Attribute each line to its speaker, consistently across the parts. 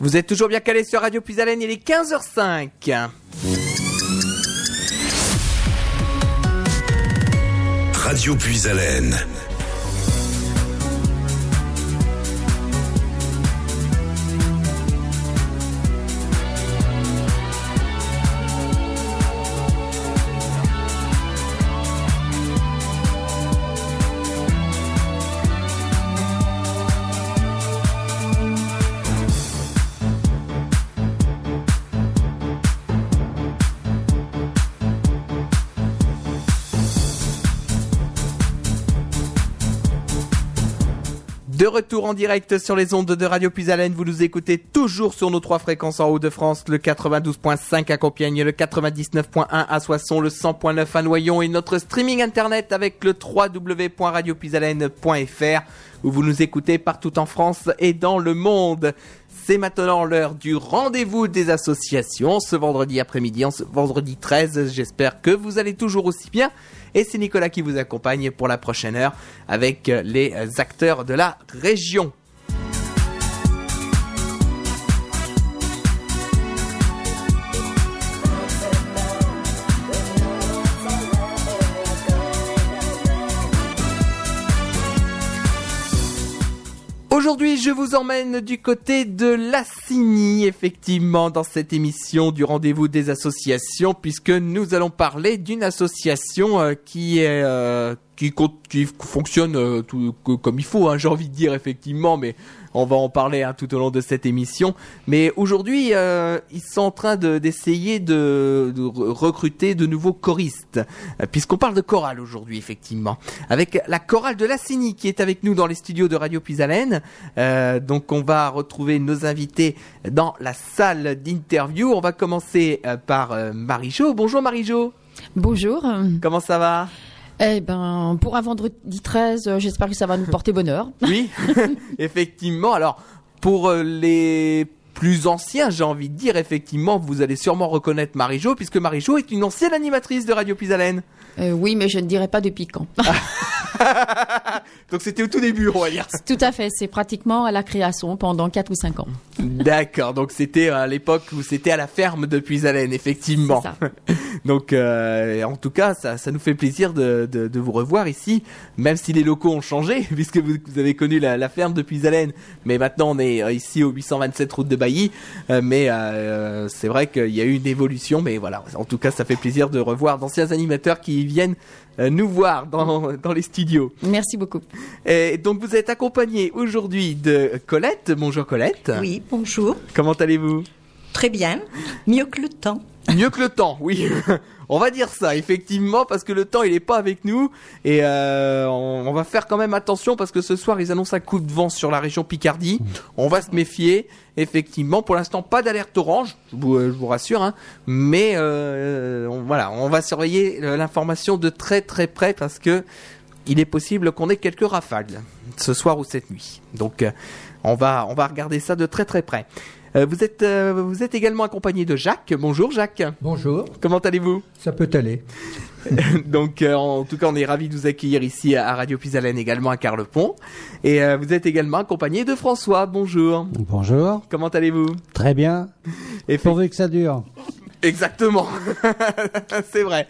Speaker 1: Vous êtes toujours bien calé sur Radio Puisalène, il est 15h05.
Speaker 2: Radio Puisalène.
Speaker 1: De retour en direct sur les ondes de Radio Puisalène, vous nous écoutez toujours sur nos trois fréquences en Haut-de-France, le 92.5 à Compiègne, le 99.1 à Soissons, le 100.9 à Noyon et notre streaming internet avec le www.radiopuisalène.fr où vous nous écoutez partout en France et dans le monde. C'est maintenant l'heure du rendez-vous des associations ce vendredi après-midi, ce vendredi 13. J'espère que vous allez toujours aussi bien. Et c'est Nicolas qui vous accompagne pour la prochaine heure avec les acteurs de la région. Aujourd'hui, je vous emmène du côté de Lassigny, effectivement, dans cette émission du rendez-vous des associations, puisque nous allons parler d'une association euh, qui est euh, qui, fonctionne euh, tout, comme il faut, hein, j'ai envie de dire effectivement, mais on va en parler hein, tout au long de cette émission. Mais aujourd'hui, euh, ils sont en train de- d'essayer de, de re- recruter de nouveaux choristes, euh, puisqu'on parle de chorale aujourd'hui, effectivement, avec la chorale de Lassigny qui est avec nous dans les studios de Radio Puisalène. Euh, donc on va retrouver nos invités dans la salle d'interview. On va commencer euh, par euh, Marie-Jo. Bonjour Marie-Jo,
Speaker 3: Bonjour.
Speaker 1: comment ça va?
Speaker 3: Eh ben, pour un vendredi 13, euh, j'espère que ça va nous porter bonheur.
Speaker 1: Oui, effectivement. Alors, pour euh, les plus anciens, j'ai envie de dire, effectivement, vous allez sûrement reconnaître Marie-Jo, puisque Marie-Jo est une ancienne animatrice de Radio Puisalène.
Speaker 3: Euh, oui, mais je ne dirai pas depuis quand.
Speaker 1: Donc c'était au tout début, on va dire.
Speaker 3: Tout à fait, c'est pratiquement à la création pendant 4 ou 5 ans.
Speaker 1: D'accord, donc c'était à l'époque où c'était à la ferme de Puisalène, effectivement.
Speaker 3: Ça.
Speaker 1: Donc, euh, en tout cas, ça, ça nous fait plaisir de, de, de vous revoir ici, même si les locaux ont changé, puisque vous, vous avez connu la, la ferme de Puisalène, mais maintenant on est euh, ici au 827 route de Bailly. Euh, mais euh, c'est vrai qu'il y a eu une évolution, mais voilà. En tout cas, ça fait plaisir de revoir d'anciens animateurs qui viennent euh, nous voir dans, dans les studios.
Speaker 3: Merci beaucoup.
Speaker 1: Et donc, vous êtes accompagné aujourd'hui de Colette. Bonjour Colette.
Speaker 4: Oui, bonjour.
Speaker 1: Comment allez-vous?
Speaker 4: Très bien. Mieux que le temps.
Speaker 1: Mieux que le temps, oui. On va dire ça, effectivement, parce que le temps, il est pas avec nous. Et euh, on, va faire quand même attention, parce que ce soir, ils annoncent un coup de vent sur la région Picardie. On va se méfier, effectivement. Pour l'instant, pas d'alerte orange, je vous, euh, je rassure. Hein. Mais euh, on, voilà, on va surveiller euh, l'information de très très près, parce que il est possible qu'on ait quelques rafales ce soir ou cette nuit. Donc, euh, on va on va regarder ça de très très près. Euh, vous êtes euh, vous êtes également accompagné de Jacques. Bonjour Jacques.
Speaker 5: Bonjour,
Speaker 1: Comment allez-vous?
Speaker 5: Ça peut aller.
Speaker 1: Donc euh, en tout cas on est ravis de vous accueillir ici à Radio Pisalène également à Carlepont. Et euh, vous êtes également accompagné de François. Bonjour.
Speaker 6: Bonjour,
Speaker 1: Comment allez-vous?
Speaker 6: Très bien.
Speaker 1: Et
Speaker 6: Pourvu que ça dure.
Speaker 1: Exactement. c'est vrai.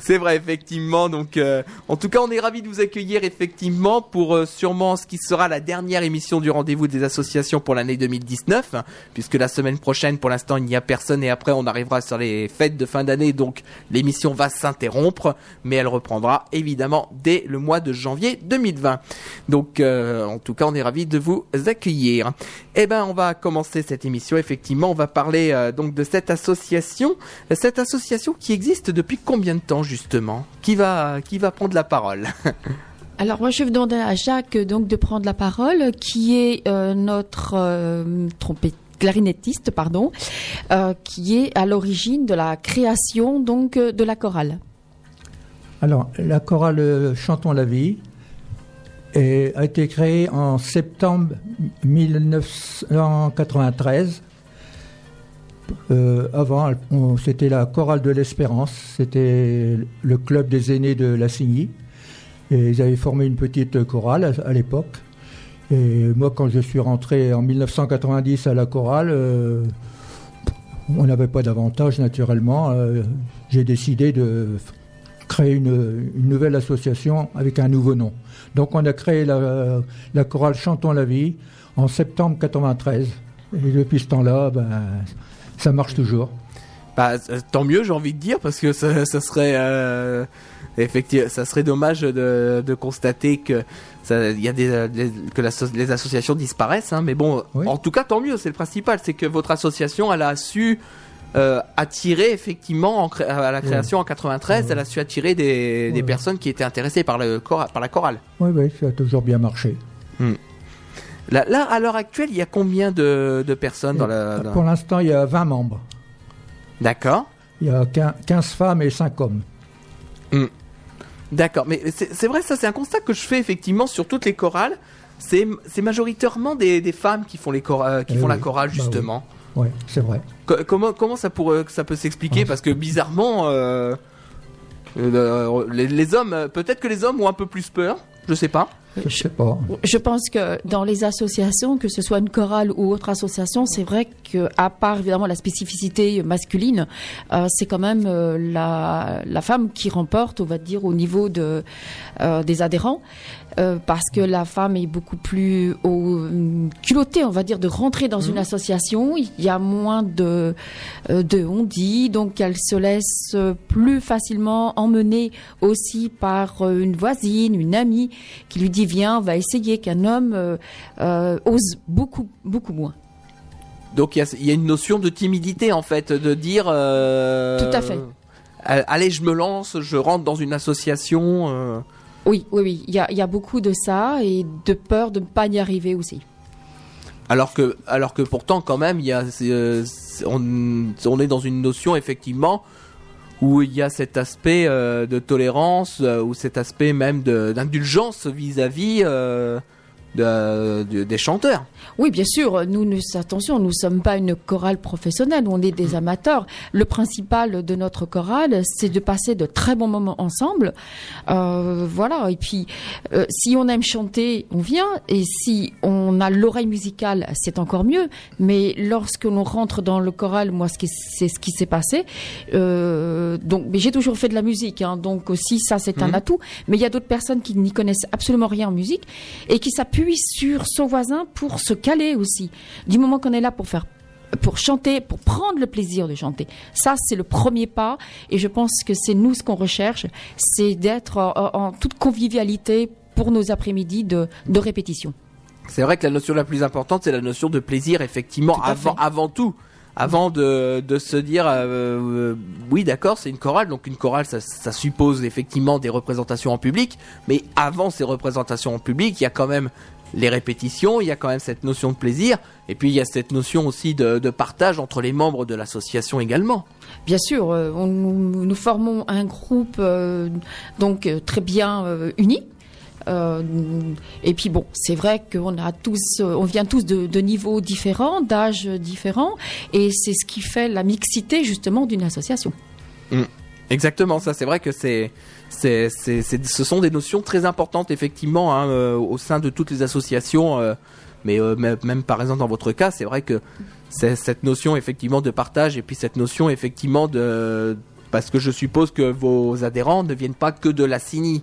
Speaker 1: C'est vrai, effectivement. Donc, euh, en tout cas, on est ravis de vous accueillir, effectivement, pour euh, sûrement ce qui sera la dernière émission du rendez-vous des associations pour l'année 2019, hein, puisque la semaine prochaine, pour l'instant, il n'y a personne et après, on arrivera sur les fêtes de fin d'année, donc l'émission va s'interrompre, mais elle reprendra évidemment dès le mois de janvier 2020. Donc, euh, en tout cas, on est ravis de vous accueillir. Eh ben, on va commencer cette émission. Effectivement, on va parler euh, donc de cette association, cette association qui existe depuis combien de temps justement? Qui va qui va prendre la parole?
Speaker 3: Alors moi je vais demander à Jacques euh, donc de prendre la parole, qui est euh, notre euh, trompette clarinettiste pardon, euh, qui est à l'origine de la création donc de la chorale.
Speaker 5: Alors, la chorale Chantons la vie est- a été créée en septembre 1993. Euh, avant, c'était la chorale de l'Espérance, c'était le club des aînés de Lassigny. Et ils avaient formé une petite chorale à, l'époque. Et moi, quand je suis rentré en 1990 à la chorale, euh, on n'avait pas d'avantage naturellement. Euh, J'ai décidé de créer une, nouvelle association avec un nouveau nom. Donc on a créé la, la chorale Chantons la vie en septembre 93. Et depuis ce temps-là, ben, ça marche toujours.
Speaker 1: Bah, euh, tant mieux, j'ai envie de dire, parce que ça, ça serait euh, effectivement, ça serait dommage de, de constater que ça, y a des, des- que les associations disparaissent. Hein, mais bon,
Speaker 5: Oui.
Speaker 1: en tout cas, tant mieux. C'est le principal, c'est que votre association, elle a su euh, attirer effectivement en cré- à la création en 93, elle a su attirer des, personnes qui étaient intéressées par le par la chorale.
Speaker 5: Oui, oui, ça a toujours bien marché.
Speaker 1: Là, là, à l'heure actuelle, il y a combien de, de personnes dans la dans-
Speaker 5: Pour l'instant, il y a 20 membres.
Speaker 1: D'accord.
Speaker 5: Il y a 15 15 femmes et 5 hommes.
Speaker 1: D'accord, mais c'est vrai, ça c'est un constat que je fais effectivement sur toutes les chorales. C'est majoritairement des, des femmes qui font, les euh, qui
Speaker 5: Eh
Speaker 1: font la chorale
Speaker 5: bah
Speaker 1: justement.
Speaker 5: Oui, c'est vrai.
Speaker 1: Co- comment, comment ça, pourrait, ça peut s'expliquer?
Speaker 5: Ah.
Speaker 1: Parce que bizarrement, euh, euh, les, les hommes, euh, peut-être que les hommes ont un peu plus peur, je sais pas.
Speaker 5: Je sais pas.
Speaker 3: Je pense que dans les associations, que ce soit une chorale ou autre association, c'est vrai que à part évidemment la spécificité masculine, euh, c'est quand même euh, la, la femme qui remporte, on va dire, au niveau de euh, des adhérents, euh, parce que la femme est beaucoup plus au, culottée, on va dire, de rentrer dans une association. Il y a moins de euh, de on dit, donc elle se laisse euh, plus facilement emmener aussi par euh, une voisine, une amie qui lui dit viens, on va essayer qu'un homme euh, euh, ose beaucoup beaucoup moins.
Speaker 1: Donc il y a, il y a une notion de timidité en fait, de dire. euh,
Speaker 3: Tout à fait.
Speaker 1: euh, Allez, je me lance, je rentre dans une association.
Speaker 3: Oui, oui, oui, il y a, beaucoup de ça et de peur de ne pas y arriver aussi.
Speaker 1: Alors que, alors que pourtant, quand même, y a, euh, on, est dans une notion effectivement où il y a cet aspect euh, de tolérance euh, ou cet aspect même d'indulgence vis-à-vis de- de- des chanteurs.
Speaker 3: Oui, bien sûr, nous, nous attention, nous sommes pas une chorale professionnelle, on est des amateurs. Le principal de notre chorale, c'est de passer de très bons moments ensemble. Euh, voilà, et puis euh, si on aime chanter, on vient, et si on a l'oreille musicale, c'est encore mieux. Mais lorsque l'on rentre dans le choral, moi, c'est ce qui s'est passé. Euh, donc, mais j'ai toujours fait de la musique, hein, donc aussi ça, c'est un
Speaker 1: Mhm.
Speaker 3: atout. Mais il y a d'autres personnes qui n'y connaissent absolument rien en musique et qui s'appuient sur son voisin pour se caler aussi. Du moment qu'on est là pour faire pour chanter, pour prendre le plaisir de chanter. Ça, c'est le premier pas. Et je pense que c'est nous ce qu'on recherche, c'est d'être en, en toute convivialité pour nos après-midi de, de répétition.
Speaker 1: C'est vrai que la notion la plus importante, c'est la notion de plaisir, effectivement,
Speaker 3: Tout
Speaker 1: avant, avant tout. Avant de, de se dire, euh, euh, oui, d'accord, c'est une chorale, donc une chorale, ça, ça suppose effectivement des représentations en public, mais avant ces représentations en public, il y a quand même les répétitions, il y a quand même cette notion de plaisir, et puis il y a cette notion aussi de, de partage entre les membres de l'association également.
Speaker 3: Bien sûr, euh, on- nous, formons un groupe euh, donc euh, très bien euh, uni. Euh, et puis bon, c'est vrai qu'on a tous, on vient tous de, de niveaux différents, d'âges différents, et c'est ce qui fait la mixité justement d'une association.
Speaker 1: Exactement, ça c'est vrai que c'est, c'est, c'est, c'est- ce sont des notions très importantes effectivement hein, euh, au sein de toutes les associations, euh, mais euh, même, même par exemple dans votre cas, c'est vrai que c'est cette notion effectivement de partage et puis cette notion effectivement de parce que je suppose que vos adhérents ne viennent pas que de la CINI.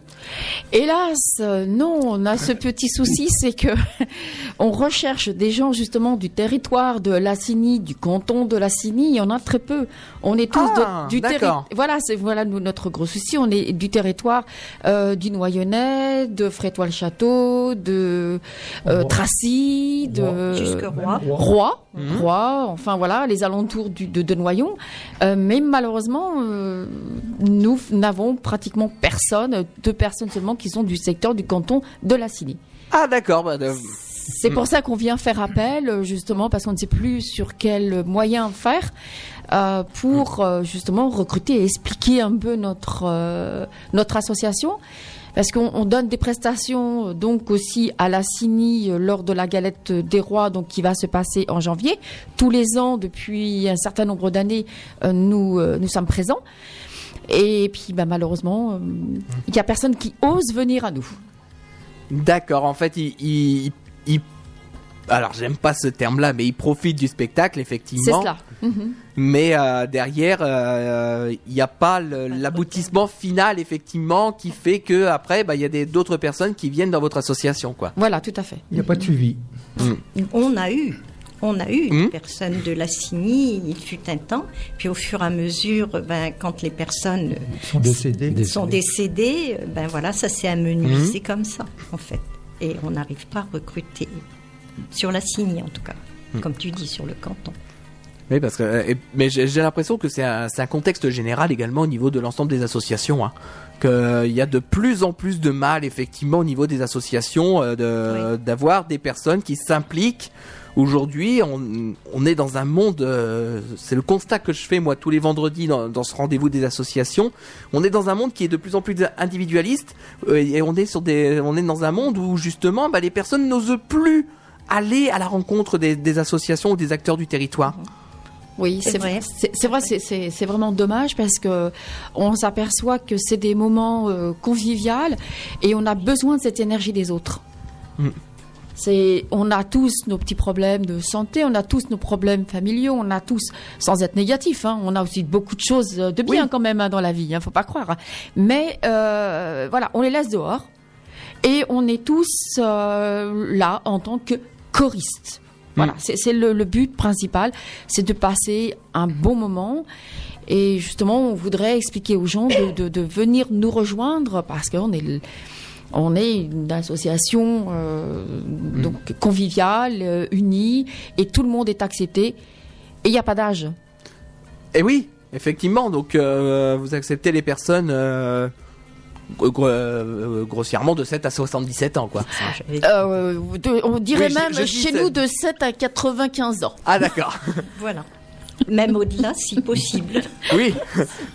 Speaker 3: Hélas, euh, non, on a ce petit souci, c'est que on recherche des gens justement du territoire de la Cini, du canton de la Cini, il y en a très peu. On est tous
Speaker 1: Ah,
Speaker 3: de- du territoire. Voilà, c'est voilà nous, notre gros souci. On est du territoire euh, du Noyonnais, de Frétois-le-Château, de euh. Tracy, de
Speaker 4: Jusque Roi.
Speaker 3: Roi. Roi, enfin voilà, les alentours du, de, de Noyon. Euh, mais malheureusement, euh, nous n'avons pratiquement personne, deux personnes seulement qui sont du secteur du canton de la Cini.
Speaker 1: Ah d'accord, de-
Speaker 3: C'est pour ça qu'on vient faire appel, justement, parce qu'on ne sait plus sur quel moyen faire euh, pour euh, justement recruter et expliquer un peu notre euh, notre association. Parce qu'on on donne des prestations euh, donc aussi à la CINI euh, lors de la galette des rois donc qui va se passer en janvier. Tous les ans depuis un certain nombre d'années, euh, nous nous sommes présents. Et puis bah, malheureusement, il y a personne qui ose venir à nous.
Speaker 1: d'accord. En fait, il alors j'aime pas ce terme-là, mais il profite du spectacle
Speaker 3: C'est
Speaker 1: effectivement.
Speaker 3: cela. Mhm.
Speaker 1: Mais euh, derrière, euh, il n'y a pas l'aboutissement final effectivement qui fait que après, bah, il y a des- d'autres personnes qui viennent dans votre association, quoi.
Speaker 3: Voilà, tout à fait.
Speaker 5: Il n'y a pas de suivi.
Speaker 4: On a eu, on a eu
Speaker 1: Hmm.
Speaker 4: des personnes de la CINI, il fut un temps, puis au fur et à mesure, ben, quand les personnes
Speaker 5: Ils sont décédés.
Speaker 4: sont décédées, ben voilà, ça s'est amenuisé comme ça, en fait. Et on n'arrive pas à recruter sur la CINI, en tout cas, comme tu dis, sur le canton.
Speaker 1: Oui, parce que euh, mais j'ai l'impression que c'est un, contexte général également au niveau de l'ensemble des associations. Hein. Qu'il y a de plus en plus de mal effectivement au niveau des associations euh, de d'avoir des personnes qui s'impliquent. Aujourd'hui, on, on est dans un monde. euh, c'est le constat que je fais moi tous les vendredis dans, dans ce rendez-vous des associations. On est dans un monde qui est de plus en plus individualiste et on est sur des. On est dans un monde où justement, bah, les personnes n'osent plus aller à la rencontre des, des associations ou des acteurs du territoire.
Speaker 3: Oui,
Speaker 4: C'est vrai.
Speaker 3: C'est vrai, c'est- vraiment dommage parce que on s'aperçoit que c'est des moments euh, conviviaux et on a besoin de cette énergie des autres.
Speaker 1: Mm.
Speaker 3: C'est, on a tous nos petits problèmes de santé, on a tous nos problèmes familiaux, on a tous, sans être négatif, hein, on a aussi beaucoup de choses de bien
Speaker 1: Oui.
Speaker 3: quand même hein, dans la vie, hein, faut pas croire. Mais euh, voilà, on les laisse dehors et on est tous euh, là en tant que choristes. Voilà, c'est c'est le, le but principal, c'est de passer un bon moment. Et justement, on voudrait expliquer aux gens de, de, de venir nous rejoindre parce qu'on est, on est une association euh, donc conviviale, euh, unie, et tout le monde est accepté. Et il n'y a pas d'âge.
Speaker 1: Et oui, effectivement. Donc, euh, vous acceptez les personnes euh, grossièrement de 7 à 77 ans, quoi.
Speaker 3: Euh, de- on dirait
Speaker 1: Oui,
Speaker 3: même
Speaker 1: je
Speaker 3: chez nous de 7 à 95 ans.
Speaker 1: Ah, d'accord.
Speaker 4: Voilà. Même au-delà, si possible.
Speaker 1: oui,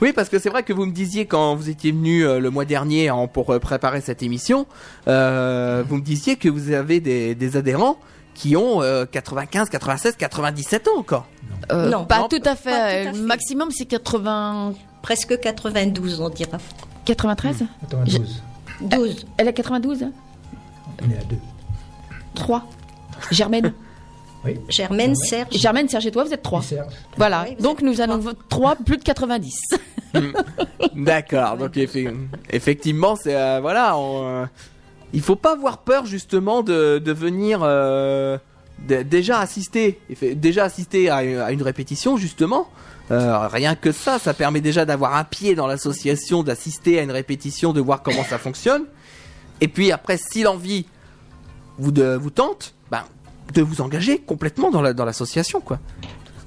Speaker 1: oui, parce que c'est vrai que vous me disiez quand vous étiez venu euh, le mois dernier en- pour euh, préparer cette émission, euh, vous me disiez que vous avez des, des adhérents qui ont euh, 95, 96, 97 ans encore.
Speaker 3: Euh,
Speaker 4: Non,
Speaker 3: pas
Speaker 1: non,
Speaker 3: tout à fait.
Speaker 4: pas tout à
Speaker 3: Le
Speaker 4: fait.
Speaker 3: maximum, c'est 80...
Speaker 4: Presque 92, on dira.
Speaker 3: 93
Speaker 5: 92.
Speaker 4: 12.
Speaker 3: Elle a 92
Speaker 5: On est à deux.
Speaker 3: 3 Germaine
Speaker 4: Germaine, Serge.
Speaker 3: Germaine, Serge et toi, vous êtes 3.
Speaker 5: Et Serge.
Speaker 3: Voilà,
Speaker 4: Oui,
Speaker 3: donc nous
Speaker 4: trois.
Speaker 3: allons 3 plus de 90.
Speaker 1: D'accord. Donc effe- effectivement, c'est euh, voilà, on, euh, il faut pas avoir peur justement de, de venir euh, déjà assister, effe- déjà assister à, une- répétition justement. Euh, rien que ça, ça permet déjà d'avoir un pied dans l'association, d'assister à une répétition, de voir comment ça fonctionne. Et puis après, si l'envie vous tente, ben, de vous engager complètement dans la- dans l'association, quoi.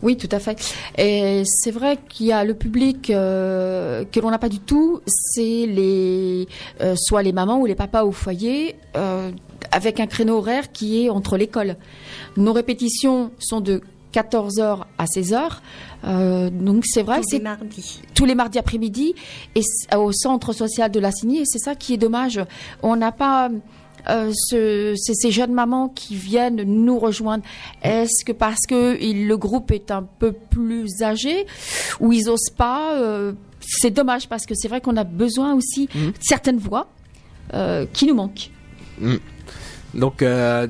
Speaker 3: Oui, tout à fait. Et c'est vrai qu'il y a le public euh, que l'on n'a pas du tout, c'est les euh, soit les mamans ou les papas au foyer, avec un créneau horaire qui est entre l'école. Nos répétitions sont de 14h à 16h. Euh, donc c'est vrai que
Speaker 4: Tous les
Speaker 3: c'est
Speaker 4: mardis.
Speaker 3: tous les mardis après-midi et c- au centre social de la Cigny et c'est ça qui est dommage. On n'a pas euh, ce- ces jeunes mamans qui viennent nous rejoindre. Est-ce que parce que il- le groupe est un peu plus âgé ou ils osent pas euh, C'est dommage parce que c'est vrai qu'on a besoin aussi de certaines voix euh, qui nous manquent.
Speaker 1: Donc euh,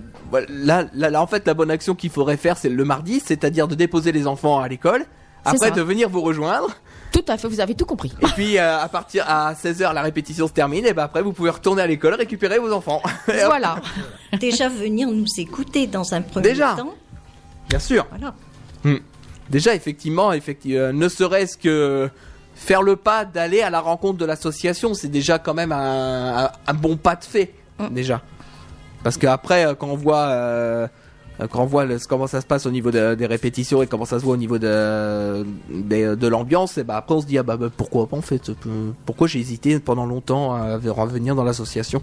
Speaker 1: là, là, là, en fait, la bonne action qu'il faudrait faire, c'est le mardi, c'est-à-dire de déposer les enfants à l'école, après
Speaker 3: ça.
Speaker 1: de venir vous rejoindre,
Speaker 3: Tout à fait, vous avez tout compris.
Speaker 1: et puis euh, à partir à 16h la répétition se termine, et ben après vous pouvez retourner à l'école récupérer vos enfants.
Speaker 3: Voilà.
Speaker 4: Déjà venir nous écouter dans un premier
Speaker 1: Déjà.
Speaker 4: temps.
Speaker 1: Bien sûr.
Speaker 4: Voilà.
Speaker 1: Déjà, effectivement, effectivement euh, ne serait-ce que faire le pas d'aller à la rencontre de l'association, c'est déjà quand même un, un- un bon pas de fait,
Speaker 3: Mm.
Speaker 1: déjà. Parce qu'après, euh, quand on voit, euh, euh, quand on voit le- comment ça se passe au niveau de- des répétitions et comment ça se voit au niveau de, l'ambiance, et bah après on se dit ah bah, bah, pourquoi pas en fait, pourquoi j'ai hésité pendant longtemps à revenir dans l'association.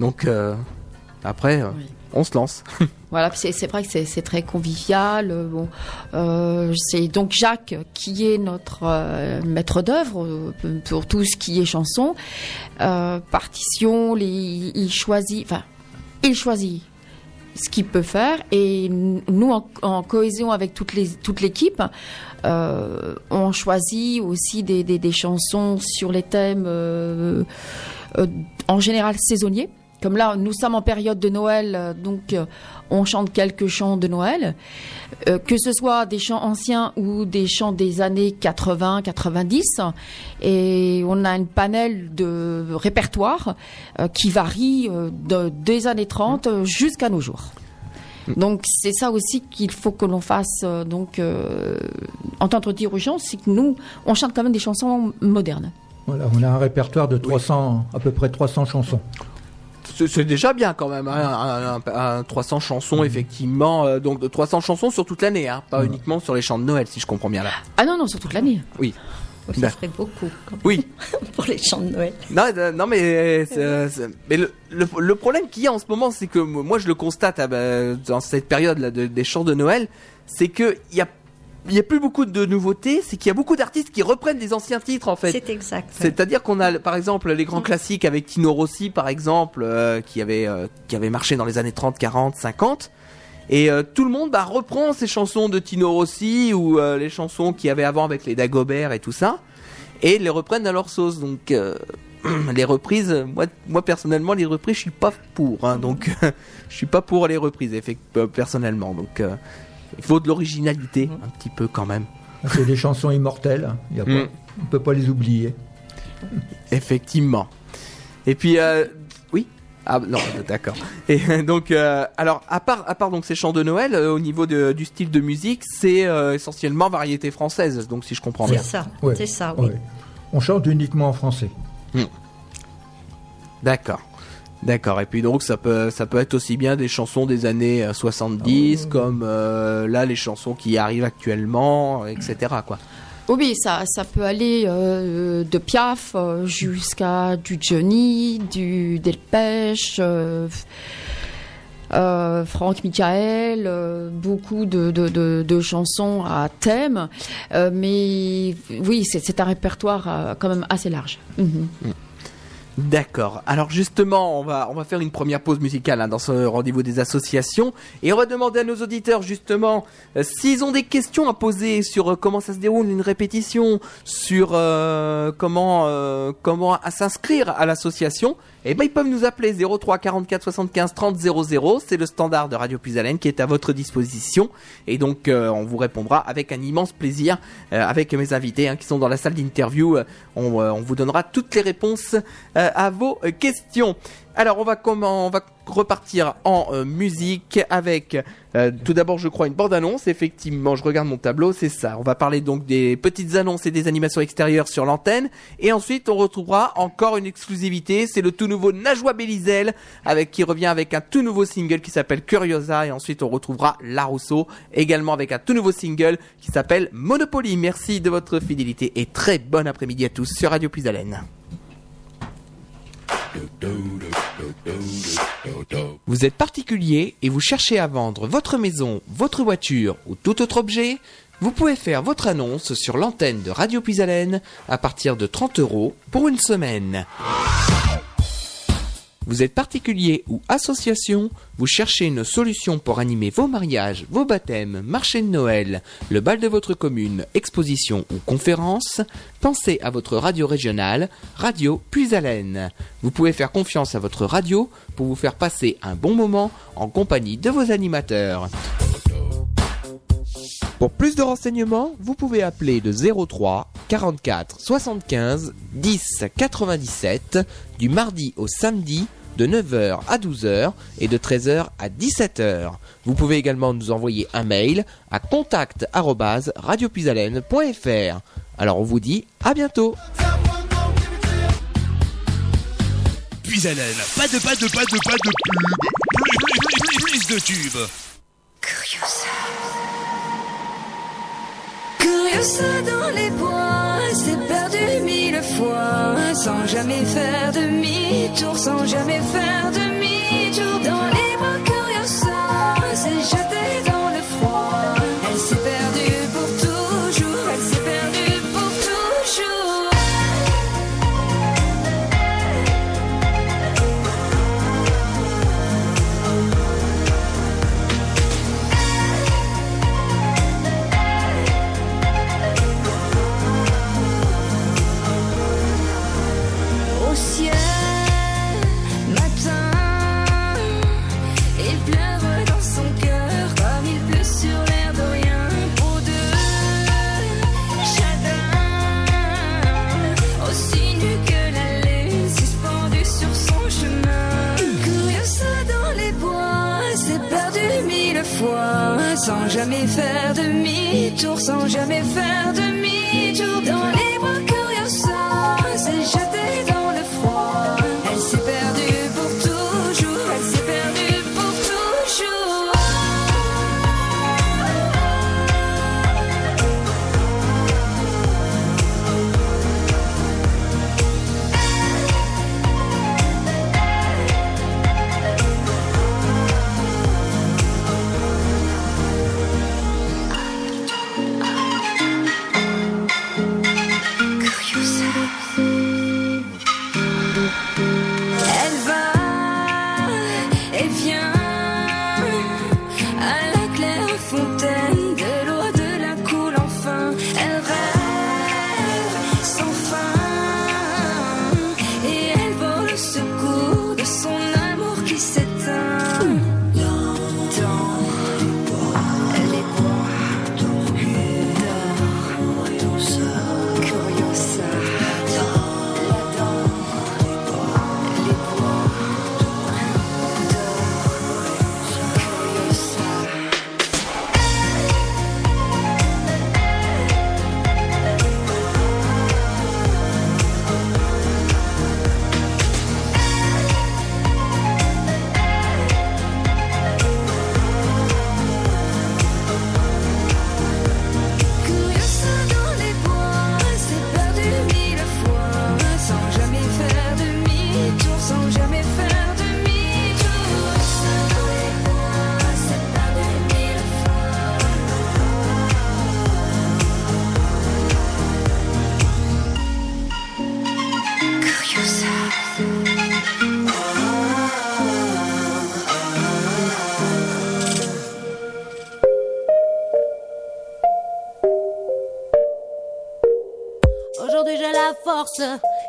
Speaker 1: Donc euh, après,
Speaker 3: Oui.
Speaker 1: on se lance.
Speaker 3: Voilà, c'est vrai que c'est très convivial. Bon, euh, c'est donc Jacques qui est notre euh, maître d'œuvre pour tout ce qui est chanson, euh, partition. Les, il choisit, enfin, il choisit ce qu'il peut faire et nous en, cohésion avec toute l'équipe euh, on choisit aussi des, chansons sur les thèmes euh, euh, en général saisonniers. Comme là, nous sommes en période de Noël, donc on chante quelques chants de Noël, euh, que ce soit des chants anciens ou des chants des années 80, 90, et on a une panel de répertoire euh, qui varie euh, de- des années 30 euh, jusqu'à nos jours. Donc c'est ça aussi qu'il faut que l'on fasse. euh, donc euh, en tant que dirigeant, c'est que nous, on chante quand même des chansons modernes.
Speaker 5: Voilà, on a un répertoire de 300, à peu près 300 chansons.
Speaker 1: C'est déjà bien quand même, hein, un, un- un 300 chansons effectivement, euh, donc de 300 chansons sur toute l'année, hein, pas uniquement sur les chants de Noël si je comprends bien là.
Speaker 3: Ah non non, sur toute l'année.
Speaker 1: Oui,
Speaker 4: Oh, Ça
Speaker 1: D'accord.
Speaker 4: ferait beaucoup quand même,
Speaker 1: oui.
Speaker 4: pour les chants de Noël.
Speaker 1: Non, euh, non mais, c'est- c'est- mais le, le, le problème qu'il y a en ce moment, c'est que moi je le constate ah bah, dans cette période là de- des chants de Noël, c'est que il y a il y a plus beaucoup de nouveautés, c'est qu'il y a beaucoup d'artistes qui reprennent des anciens titres en fait.
Speaker 4: C'est exact.
Speaker 1: C'est-à-dire qu'on a par exemple les grands classiques avec Tino Rossi par exemple euh, qui avait euh, qui avait marché dans les années 30, 40, 50 et euh, tout le monde bah, reprend ces chansons de Tino Rossi ou les chansons qu'il y avait avant avec les Dagobert et tout ça et les reprennent à leur sauce. Donc les reprises moi moi personnellement les reprises je suis pas pour hein, donc je suis pas pour les reprises personnellement. Donc il faut de l'originalité un petit peu quand même
Speaker 5: C'est des chansons immortelles. Il y a pas-
Speaker 1: Mm.
Speaker 5: on ne peut pas les oublier.
Speaker 1: Effectivement. Et puis, euh, oui. Ah non, d'accord. Et donc, euh, alors à part, à part donc ces chants de Noël, euh, au niveau de- du style de musique, c'est euh, essentiellement variété française. Donc, si je comprends
Speaker 4: C'est
Speaker 1: bien.
Speaker 4: ça,
Speaker 5: Ouais.
Speaker 4: c'est ça, oui.
Speaker 5: Ouais. On chante uniquement en français.
Speaker 1: D'accord. D'accord. Et puis donc ça peut ça peut être aussi bien des chansons des années euh, 70 comme euh, là les chansons qui arrivent actuellement, etc. Quoi.
Speaker 3: Oui, ça, ça peut aller euh, de Piaf jusqu'à du Johnny, du Delpech, euh, Franck Michael, euh, beaucoup de, de, de, de chansons à thème. Euh, mais oui, c'est un répertoire quand même assez large. Mhm.
Speaker 1: D'accord. Alors justement, on va on va faire une première pause musicale hein, dans ce rendez-vous des associations et on va demander à nos auditeurs justement euh, s'ils ont des questions à poser sur euh, comment ça se déroule une répétition, sur euh, comment comment s'inscrire à l'association. Et ben ils peuvent nous appeler 03 44 75 30 00. C'est le standard de Radio Puisalène qui est à votre disposition et donc on vous répondra avec un immense plaisir avec mes invités hein, qui sont dans la salle d'interview. On vous donnera toutes les réponses euh, à vos questions. Alors on va comment on va repartir en euh, musique avec euh, tout d'abord je crois une bande annonce effectivement je regarde mon tableau c'est ça. On va parler donc des petites annonces et des animations extérieures sur l'antenne. Et ensuite on retrouvera encore une exclusivité. C'est le tout nouveau Najwa Belizel avec qui revient avec un tout nouveau single qui s'appelle Curiosa. Et ensuite on retrouvera La Rousseau également avec un tout nouveau single qui s'appelle Monopoly. Merci de votre fidélité et très bon après-midi à tous sur Radio Puisalène Vous êtes particulier et vous cherchez à vendre votre maison, votre voiture ou tout autre objet Vous pouvez faire votre annonce sur l'antenne de Radio Puisalène à partir de 30 euros pour une semaine. Vous êtes particulier ou association, vous cherchez une solution pour animer vos mariages, vos baptêmes, marché de Noël, le bal de votre commune, exposition ou conférence, pensez à votre radio régionale, Radio Puisalène. Vous pouvez faire confiance à votre radio pour vous faire passer un bon moment en compagnie de vos animateurs. Pour plus de renseignements, vous pouvez appeler le 03 44 75 10 97 du mardi au samedi de 9h à 12h et de 13h à 17h. Vous pouvez également nous envoyer un mail à contact@radiopuisalène.fr. Alors on vous dit à bientôt.
Speaker 2: Puisalène, pas de pas de pas de pas de pub. Plus, plus, plus, plus de tubes.
Speaker 7: Curiosa dans les bois, c'est perdu mille fois, sans jamais faire demi-tour, sans jamais faire demi-tour. Dans les bras Curiosa, s'est jetée dans sans jamais faire demi-tour, sans jamais faire demi-tour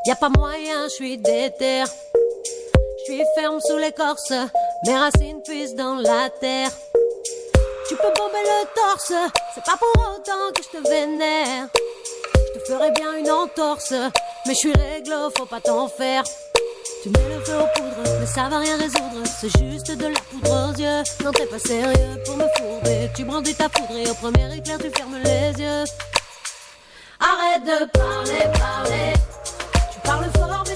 Speaker 8: y a pas moyen, je suis déter. Je suis ferme sous l'écorce, mes racines puissent dans la terre. Tu peux bomber le torse, c'est pas pour autant que je te vénère. Je te ferai bien une entorse, mais je suis réglo, faut pas t'en faire. Tu mets le feu aux poudres, mais ça va rien résoudre. C'est juste de la poudre aux yeux. Non, t'es pas sérieux pour me fourber. Tu brandis ta foudre et au premier éclair, tu fermes les yeux. Arrête de parler, parler.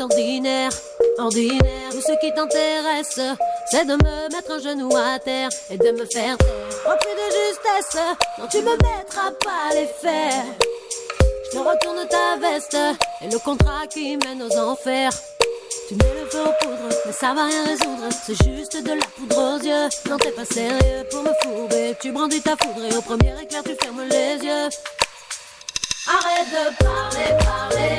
Speaker 8: ordinaire. Ordinaire. Tout ce qui t'intéresse, c'est de me mettre un genou à terre et de me faire taire. Repris de justesse, non, tu me mettras pas les fers. Je te retourne ta veste et le contrat qui mène aux enfers. Tu mets le feu aux poudres, mais ça va rien résoudre. C'est juste de la poudre aux yeux. Non, t'es pas sérieux pour me fourber. Tu brandis ta foudre et au premier éclair, tu fermes les yeux. Arrête de parler, parler.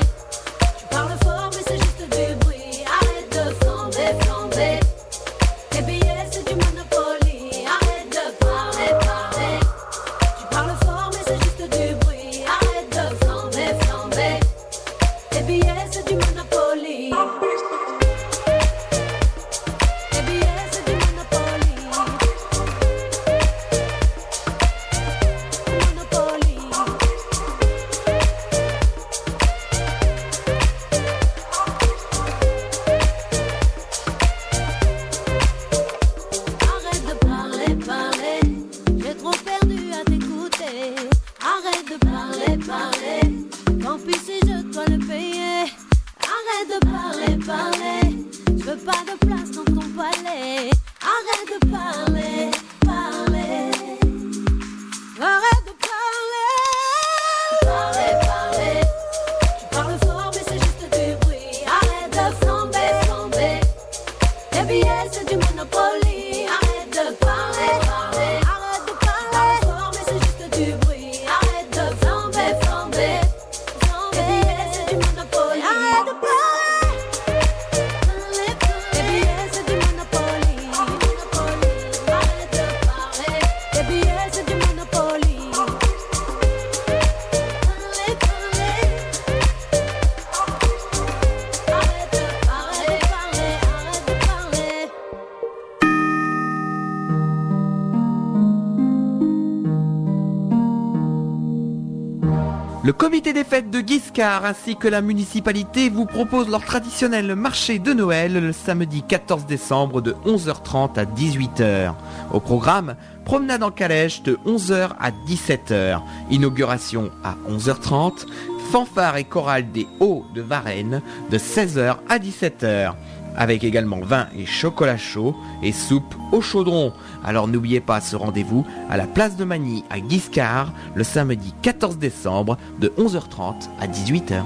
Speaker 1: Guiscard ainsi que la municipalité vous proposent leur traditionnel marché de Noël le samedi 14 décembre de 11h30 à 18h. Au programme, promenade en calèche de 11h à 17h, inauguration à 11h30, fanfare et chorale des Hauts de Varennes de 16h à 17h avec également vin et chocolat chaud et soupe au chaudron. Alors n'oubliez pas ce rendez-vous à la place de Magny à Guiscard le samedi 14 décembre de 11h30 à 18h.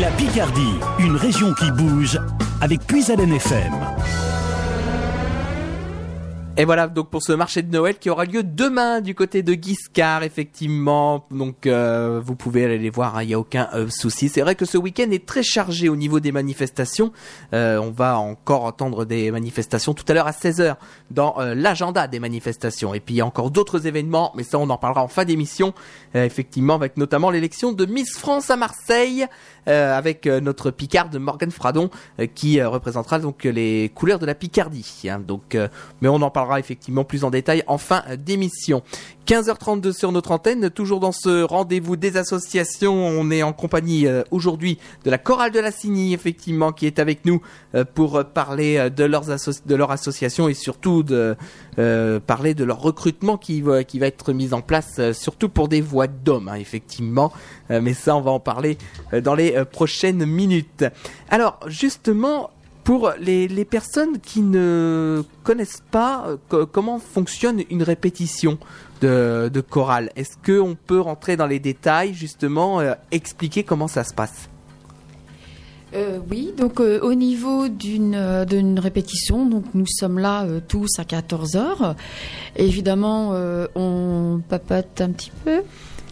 Speaker 2: La Picardie, une région qui bouge avec Puisalène FM.
Speaker 1: Et voilà donc pour ce marché de Noël qui aura lieu demain du côté de Guiscard effectivement. Donc euh, vous pouvez aller les voir, il n'y a aucun euh, souci. C'est vrai que ce week-end est très chargé au niveau des manifestations. Euh, on va encore entendre des manifestations tout à l'heure à 16h dans euh, l'agenda des manifestations. Et puis il y a encore d'autres événements, mais ça on en parlera en fin d'émission. Euh, effectivement avec notamment l'élection de Miss France à Marseille. Euh, avec euh, notre Picarde Morgan Fradon euh, qui représentera donc les couleurs de la Picardie. hein. donc, mais on en parlera effectivement plus en détail en fin d'émission. 15h32 sur notre antenne, toujours dans ce rendez-vous des associations. On est en compagnie euh, aujourd'hui de la chorale de la Cigny, effectivement, qui est avec nous euh, pour euh, parler de, leurs de leur association et surtout de parler de leur recrutement qui va, être mis en place, surtout pour des voix d'hommes, hein, effectivement. Mais ça, on va en parler dans les prochaines minutes. Alors, justement, pour les, les personnes qui ne connaissent pas euh, co- comment fonctionne une répétition de, de chorale, est-ce qu'on peut rentrer dans les détails, justement, euh, expliquer comment ça se passe?
Speaker 3: Euh, oui, donc au niveau d'une répétition, donc nous sommes là tous à 14 heures. Évidemment, on papote un petit peu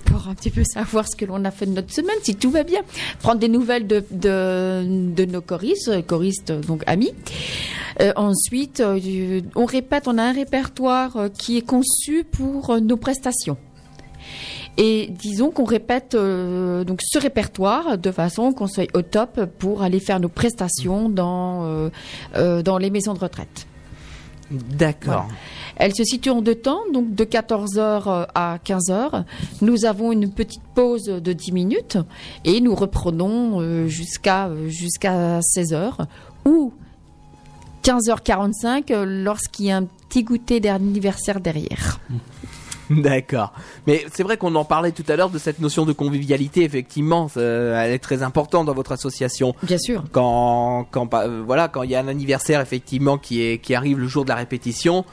Speaker 3: pour un petit peu savoir ce que l'on a fait de notre semaine, si tout va bien. Prendre des nouvelles de, de, de nos choristes, choristes donc amis. Euh, ensuite, euh, on répète, on a un répertoire euh, qui est conçu pour nos prestations. Et disons qu'on répète euh, donc ce répertoire de façon qu'on soit au top pour aller faire nos prestations dans dans les maisons de retraite.
Speaker 1: D'accord.
Speaker 3: Elle se situe en deux temps, donc de 14h à 15h. Nous avons une petite pause de 10 minutes et nous reprenons euh, jusqu'à euh, jusqu'à 16h ou 15h45 euh, lorsqu'il y a un petit goûter d'anniversaire derrière.
Speaker 1: D'accord. Mais c'est vrai qu'on en parlait tout à l'heure de cette notion de convivialité, effectivement, elle est très importante dans votre association.
Speaker 3: Bien sûr.
Speaker 1: Quand, quand, euh, voilà, quand il y a un anniversaire, effectivement, qui, est, qui arrive le jour de la répétition,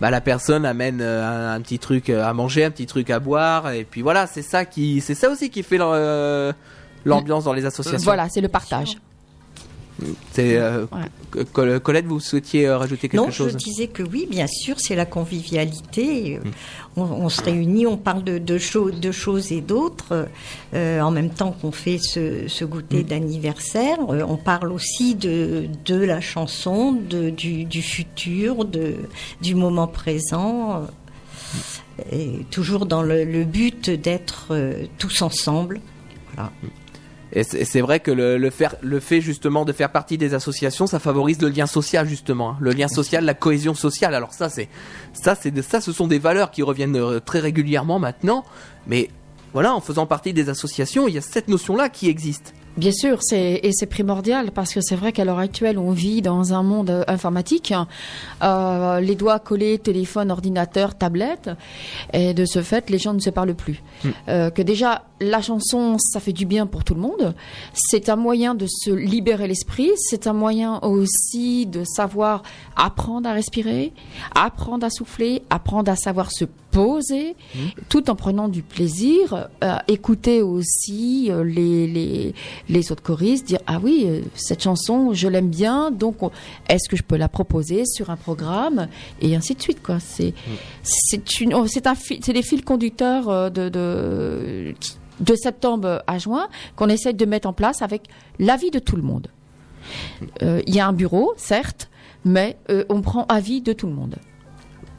Speaker 1: bah, la personne amène euh, un, petit truc euh, à manger, un petit truc à boire, et puis voilà, c'est ça qui, c'est ça aussi qui fait euh, l'ambiance dans les associations.
Speaker 3: Voilà, c'est le partage.
Speaker 1: Euh,
Speaker 3: Ouais.
Speaker 1: Colette, vous souhaitiez euh, rajouter quelque
Speaker 4: non,
Speaker 1: chose
Speaker 4: je disais que oui, bien sûr, c'est la convivialité. Euh, On, on se réunit, on parle de, de, cho- de choses et d'autres, euh, en même temps qu'on fait ce, ce goûter d'anniversaire. Euh, on parle aussi de, de la chanson, de, du, du futur, de, du moment présent. Et toujours dans le, le but d'être tous ensemble. Voilà.
Speaker 1: Et c'est vrai que le, fait justement de faire partie des associations, ça favorise le lien social justement, hein. le lien social, la cohésion sociale. Alors ça, c'est ça, c'est ça, ce sont des valeurs qui reviennent euh, très régulièrement maintenant. Mais voilà, en faisant partie des associations, il y a cette notion-là qui existe.
Speaker 3: Bien sûr, c'est et c'est primordial parce que c'est vrai qu'à l'heure actuelle, on vit dans un monde euh, informatique, euh, les doigts collés, téléphone, ordinateur, tablette, et de ce fait, les gens ne se parlent plus. Euh, que déjà, la chanson, ça fait du bien pour tout le monde. C'est un moyen de se libérer l'esprit. C'est un moyen aussi de savoir apprendre à respirer, apprendre à souffler, apprendre à savoir se poser, tout en prenant du plaisir, euh, écouter aussi euh, les, les, les autres choristes, dire ah oui, euh, cette chanson, je l'aime bien, donc on- est-ce que je peux la proposer sur un programme et ainsi de suite quoi. C'est c'est une oh, c'est un fil- c'est des fils conducteurs euh, de de de septembre à juin qu'on essaye de mettre en place avec l'avis de tout le monde. Euh, Il y a un bureau, certes, mais on prend avis de tout le monde.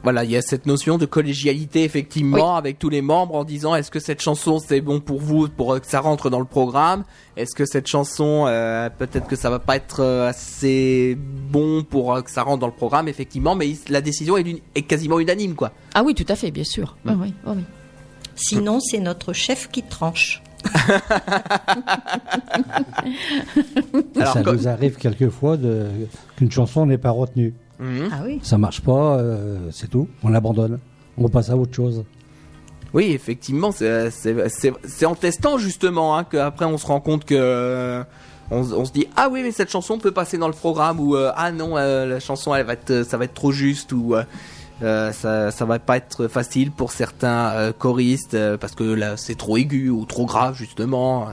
Speaker 1: Voilà, il y a cette notion de collégialité effectivement avec tous les membres en disant est-ce que cette chanson c'est bon pour vous pour euh, que ça rentre dans le programme? Est-ce que cette chanson euh, peut-être que ça va pas être euh, assez bon pour que ça rentre dans le programme? Effectivement, mais la décision est, quasiment unanime quoi.
Speaker 3: Ah oui, tout à fait, bien sûr.
Speaker 1: Mm.
Speaker 3: Ah oui, ah oui.
Speaker 4: Sinon, c'est notre chef qui tranche.
Speaker 1: Alors,
Speaker 6: ça
Speaker 1: comme-
Speaker 6: nous arrive quelquefois qu'une chanson n'est pas retenue.
Speaker 1: Mhm.
Speaker 4: Ah oui.
Speaker 6: Ça marche pas, euh, c'est tout. On l'abandonne. On passe à autre chose.
Speaker 1: Oui, effectivement, c'est en testant justement hein, qu'après on se rend compte que euh, on, on se dit ah oui mais cette chanson peut passer dans le programme ou euh, ah non euh, la chanson elle va être ça va être trop juste ou euh, ça ça va pas être facile pour certains euh, choristes euh, parce que là c'est trop aigu ou trop grave justement.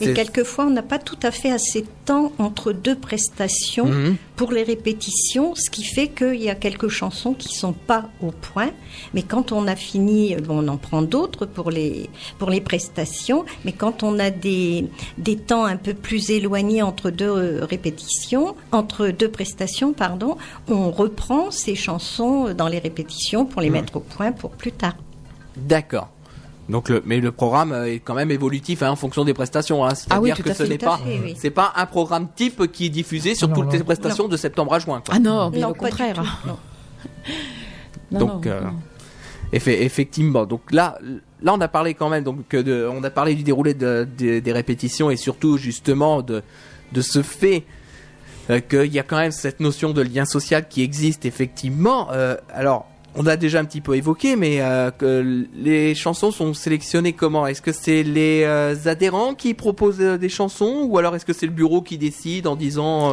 Speaker 4: Et quelquefois, on n'a pas tout à fait assez de temps entre deux prestations
Speaker 1: Mhm.
Speaker 4: pour les répétitions, ce qui fait qu'il y a quelques chansons qui sont pas au point. Mais quand on a fini, bon, on en prend d'autres pour les, pour les prestations. Mais quand on a des, des temps un peu plus éloignés entre deux répétitions, entre deux prestations, pardon, on reprend ces chansons dans les répétitions pour les mettre au point pour plus tard.
Speaker 1: D'accord. Donc le, mais le programme euh, est quand même évolutif hein, en fonction des prestations. Hein.
Speaker 3: Ah oui,
Speaker 1: C'est-à-dire que ce n'est pas,
Speaker 4: fait, oui.
Speaker 1: c'est pas un programme type qui est diffusé sur
Speaker 5: Non,
Speaker 1: toutes
Speaker 5: non.
Speaker 1: les prestations de septembre à juin. quoi.
Speaker 3: Ah non, bien
Speaker 4: Non,
Speaker 3: au contraire.
Speaker 4: tout, non.
Speaker 3: Non,
Speaker 1: donc
Speaker 3: non,
Speaker 1: euh, effectivement donc là là on a parlé quand même donc de on a parlé du déroulé de- de- des répétitions et surtout justement de de ce fait euh, qu'il y a quand même cette notion de lien social qui existe effectivement Euh, alors on a déjà un petit peu évoqué, mais euh, que les chansons sont sélectionnées comment? Est-ce que c'est les euh, adhérents qui proposent euh, des chansons ou alors est-ce que c'est le bureau qui décide en disant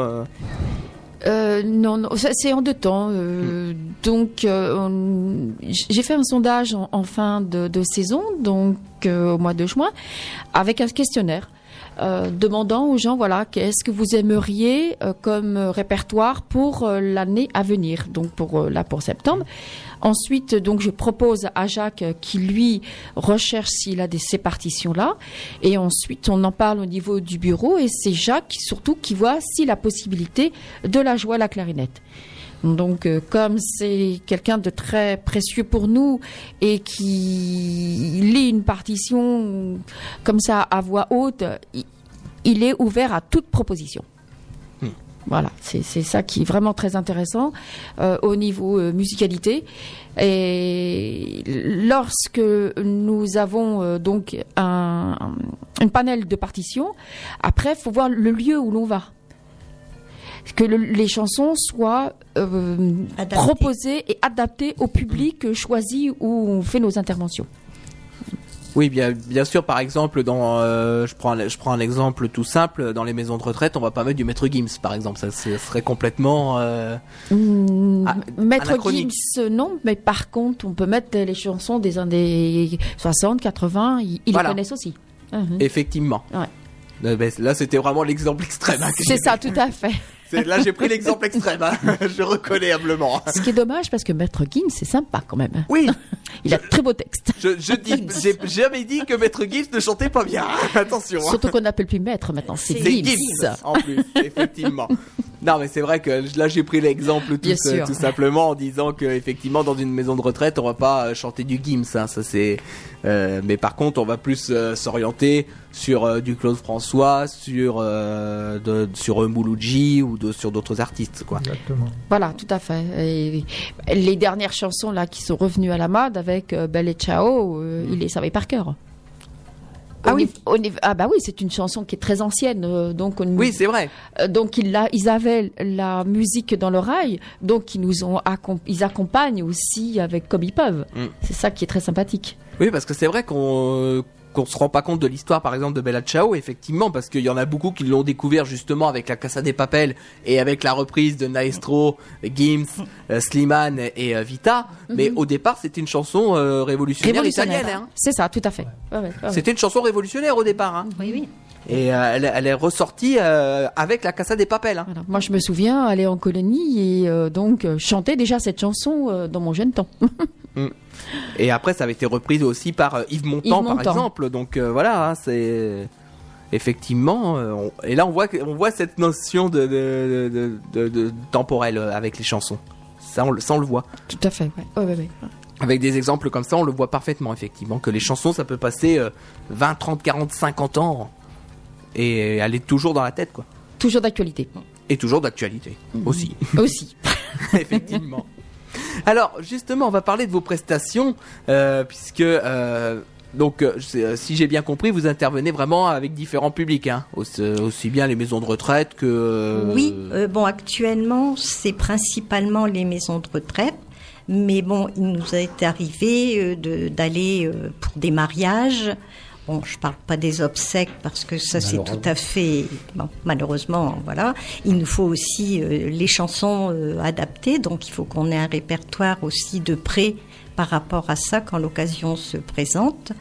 Speaker 3: non, non, ça, c'est en deux temps. euh, Donc, on- j'ai fait un sondage en, en fin de, de saison, donc au mois de juin, avec un questionnaire. Euh, demandant aux gens voilà qu'est-ce que vous aimeriez euh, comme euh, répertoire pour l'année à venir donc pour là pour septembre. Ensuite donc je propose à Jacques qui lui recherche s'il a des, ces partitions là. Et ensuite on en parle au niveau du bureau et c'est Jacques surtout qui voit si la possibilité de la jouer à la clarinette donc, euh, comme c'est quelqu'un de très précieux pour nous et qui lit une partition comme ça à voix haute, il, est ouvert à toute proposition. Voilà, c'est c'est ça qui est vraiment très intéressant euh, au niveau euh, musicalité. Et lorsque nous avons euh, donc un, un panel de partitions, après, il faut voir le lieu où l'on va que le- les chansons soient euh, proposées et adaptées au public choisi où on fait nos interventions.
Speaker 1: Oui, bien, bien sûr. Par exemple, dans, euh, je prends, un- je prends un exemple tout simple. Dans les maisons de retraite, on va pas mettre du maître Gims, par exemple. Ça, serait complètement. euh, Ah,
Speaker 3: Maître. Gims, non, mais par contre, on peut mettre les chansons des années 60, 80, ils, ils
Speaker 1: Voilà.
Speaker 3: les connaissent aussi. Mhm.
Speaker 1: Effectivement.
Speaker 3: Ouais.
Speaker 1: Ben, là, c'était vraiment l'exemple extrême. hein,
Speaker 3: C'est ça, tout à fait.
Speaker 1: Là, j'ai pris l'exemple extrême. hein. je reconnais humblement.
Speaker 3: Ce qui est dommage parce que Maître Gims, c'est sympa quand même.
Speaker 1: Oui,
Speaker 3: Il a de très beaux textes.
Speaker 1: je, je dis, j'ai jamais dit que Maître Gims ne chantait pas bien. Attention. hein.
Speaker 3: Surtout qu'on n'appelle plus Maître maintenant, c'est Gims.
Speaker 1: Gims en plus, effectivement. Non, mais c'est vrai que là j'ai pris l'exemple tout, simplement en disant que effectivement dans une maison de retraite on va pas euh, chanter du Gims, hein, ça c'est. Euh, mais par contre on va plus euh, s'orienter sur euh, du Claude François, sur euh, de, sur Mouloudji ou de, sur d'autres artistes quoi.
Speaker 5: Exactement.
Speaker 3: Voilà, tout à fait. Et les dernières chansons là qui sont revenues à la mode avec euh, Belle et Ciao, euh, il les savait par cœur.
Speaker 1: Ah oui.
Speaker 3: niveau- au niveau- ah bah oui, c'est une chanson qui est très ancienne, euh, donc on-
Speaker 1: Oui c'est vrai.
Speaker 3: euh, donc ils, la- ils avaient la musique dans l'oreille, donc ils nous ont accom- ils accompagnent aussi avec comme ils peuvent.
Speaker 1: Mm.
Speaker 3: C'est ça qui est très sympathique.
Speaker 1: Oui, parce que c'est vrai qu'on euh, qu'on se rend pas compte de l'histoire, par exemple, de Bella Ciao, effectivement, parce qu'il y en a beaucoup qui l'ont découvert justement avec la Casa des Papel et avec la reprise de Maestro, Gims, euh, Slimane et euh, Vita. Mais au départ, c'était une chanson euh, révolutionnaire,
Speaker 3: Révolutionnaire.
Speaker 1: italienne. hein.
Speaker 3: C'est ça, tout à fait. Ouais, ouais, ouais, ouais.
Speaker 1: C'était une chanson révolutionnaire au départ. hein.
Speaker 4: Oui, oui.
Speaker 1: Et elle, elle est ressortie avec la Casa des Papel. hein.
Speaker 3: Voilà. Moi, je me souviens aller en colonie et donc chanter déjà cette chanson dans mon jeune temps.
Speaker 1: Et après, ça avait été reprise aussi par euh, Yves Montand,
Speaker 3: Yves
Speaker 1: par exemple. Donc euh, voilà, hein, c'est effectivement. euh, on- Et là, on voit, que- on voit cette notion de, de, de, de- de- temporelle euh, avec les chansons. ça, on, le- ça, on le voit.
Speaker 3: Tout à fait. Ouais. Ouais, ouais, ouais.
Speaker 1: Avec des exemples comme ça, on le voit parfaitement, effectivement, que les chansons, ça peut passer euh, 20, 30, 40, 50 ans et est toujours dans la tête, quoi.
Speaker 3: Toujours d'actualité.
Speaker 1: Et toujours d'actualité, aussi.
Speaker 3: Aussi.
Speaker 1: effectivement. Alors, justement, on va parler de vos prestations, euh, puisque, euh, donc, euh, si j'ai bien compris, vous intervenez vraiment avec différents publics, hein, aussi, aussi bien les maisons de retraite que...
Speaker 4: Oui, bon, actuellement, c'est principalement les maisons de retraite. Mais bon, il nous est arrivé d'aller pour des mariages. Bon, je parle pas des obsèques parce que ça c'est tout à fait bon, malheureusement voilà. Il nous faut aussi euh, les chansons euh, adaptées, donc il faut qu'on ait un répertoire aussi de près par rapport à ça quand l'occasion se présente.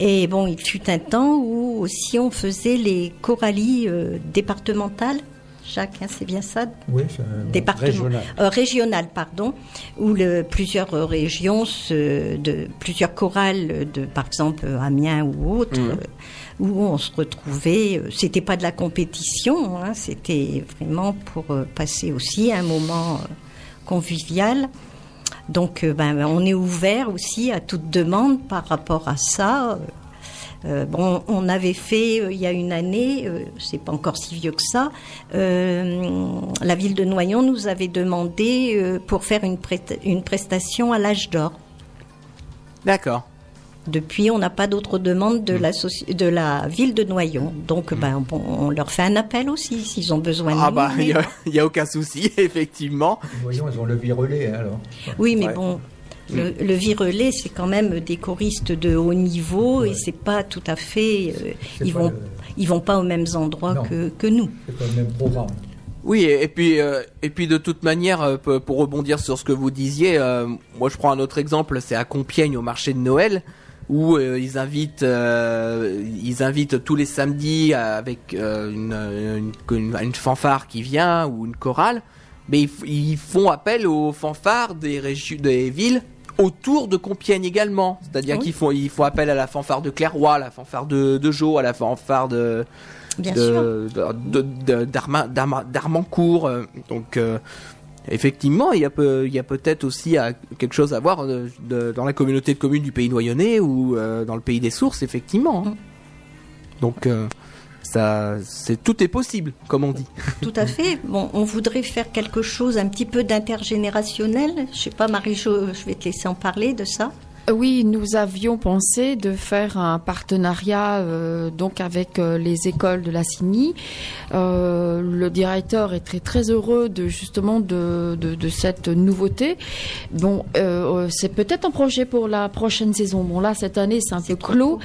Speaker 4: Et bon, il fut un temps où aussi on faisait les choralies euh, départementales. Jacques, hein, c'est bien ça?
Speaker 5: Oui, c'est bon,
Speaker 4: Département,
Speaker 6: régional.
Speaker 4: euh, régional, pardon, où le, plusieurs régions, se- de plusieurs chorales, de, par exemple Amiens ou autres,
Speaker 1: Mhm.
Speaker 4: euh, où on se retrouvait. euh, C'était pas de la compétition, hein, c'était vraiment pour passer aussi un moment convivial. Donc, ben, on est ouvert aussi à toute demande par rapport à ça. Euh, bon, on avait fait euh, il y a une année, euh, c'est pas encore si vieux que ça, euh, la ville de Noyon nous avait demandé euh, pour faire une, prestation à l'âge d'or.
Speaker 1: D'accord.
Speaker 4: Depuis, on n'a pas d'autres demandes de, la de la ville de Noyon. Donc, ben, bon, on leur fait un appel aussi s'ils ont besoin de
Speaker 1: Ah bah, il n'y a, y a aucun souci, effectivement.
Speaker 5: Voyons, ils ont le virelais alors.
Speaker 4: Oui, mais
Speaker 1: Ouais.
Speaker 4: bon, le, le virelais, c'est quand même des choristes de haut niveau et c'est pas tout à fait. euh, ils vont,
Speaker 5: le-
Speaker 4: ils vont pas aux mêmes endroits
Speaker 5: Non.
Speaker 4: que, que nous.
Speaker 5: C'est pas le même programme.
Speaker 1: Oui, et, puis euh, et puis de toute manière, euh, pour rebondir sur ce que vous disiez, euh, moi je prends un autre exemple, c'est à Compiègne au marché de Noël où euh, ils invitent euh, ils invitent tous les samedis avec euh, une, une, une- une fanfare qui vient ou une chorale, mais ils, font appel aux fanfares des régions des villes autour de Compiègne également, c'est-à-dire
Speaker 4: Oui.
Speaker 1: qu'ils font ils font appel à la fanfare de Clairoy, à la fanfare de de Jo, à la fanfare de
Speaker 4: Bien
Speaker 1: de, d'Armancourt. euh, Donc, euh, effectivement, il y a, peu- il y a peut-être aussi euh, quelque chose à voir de- de- dans la communauté de communes du pays noyonnais ou euh, dans le pays des sources, effectivement. hein. Donc, euh, ça, c'est tout est possible, comme on dit.
Speaker 4: Tout à fait. Bon, on voudrait faire quelque chose un petit peu d'intergénérationnel. Je sais pas, Marie-Jo, je vais te laisser en parler de ça.
Speaker 3: Oui, nous avions pensé de faire un partenariat euh, donc avec euh, les écoles de la CINI. Euh, le directeur est très très heureux de justement de, de, de cette nouveauté. Bon, euh, c'est peut-être un projet pour la prochaine saison. Bon là cette année c'est un peu clos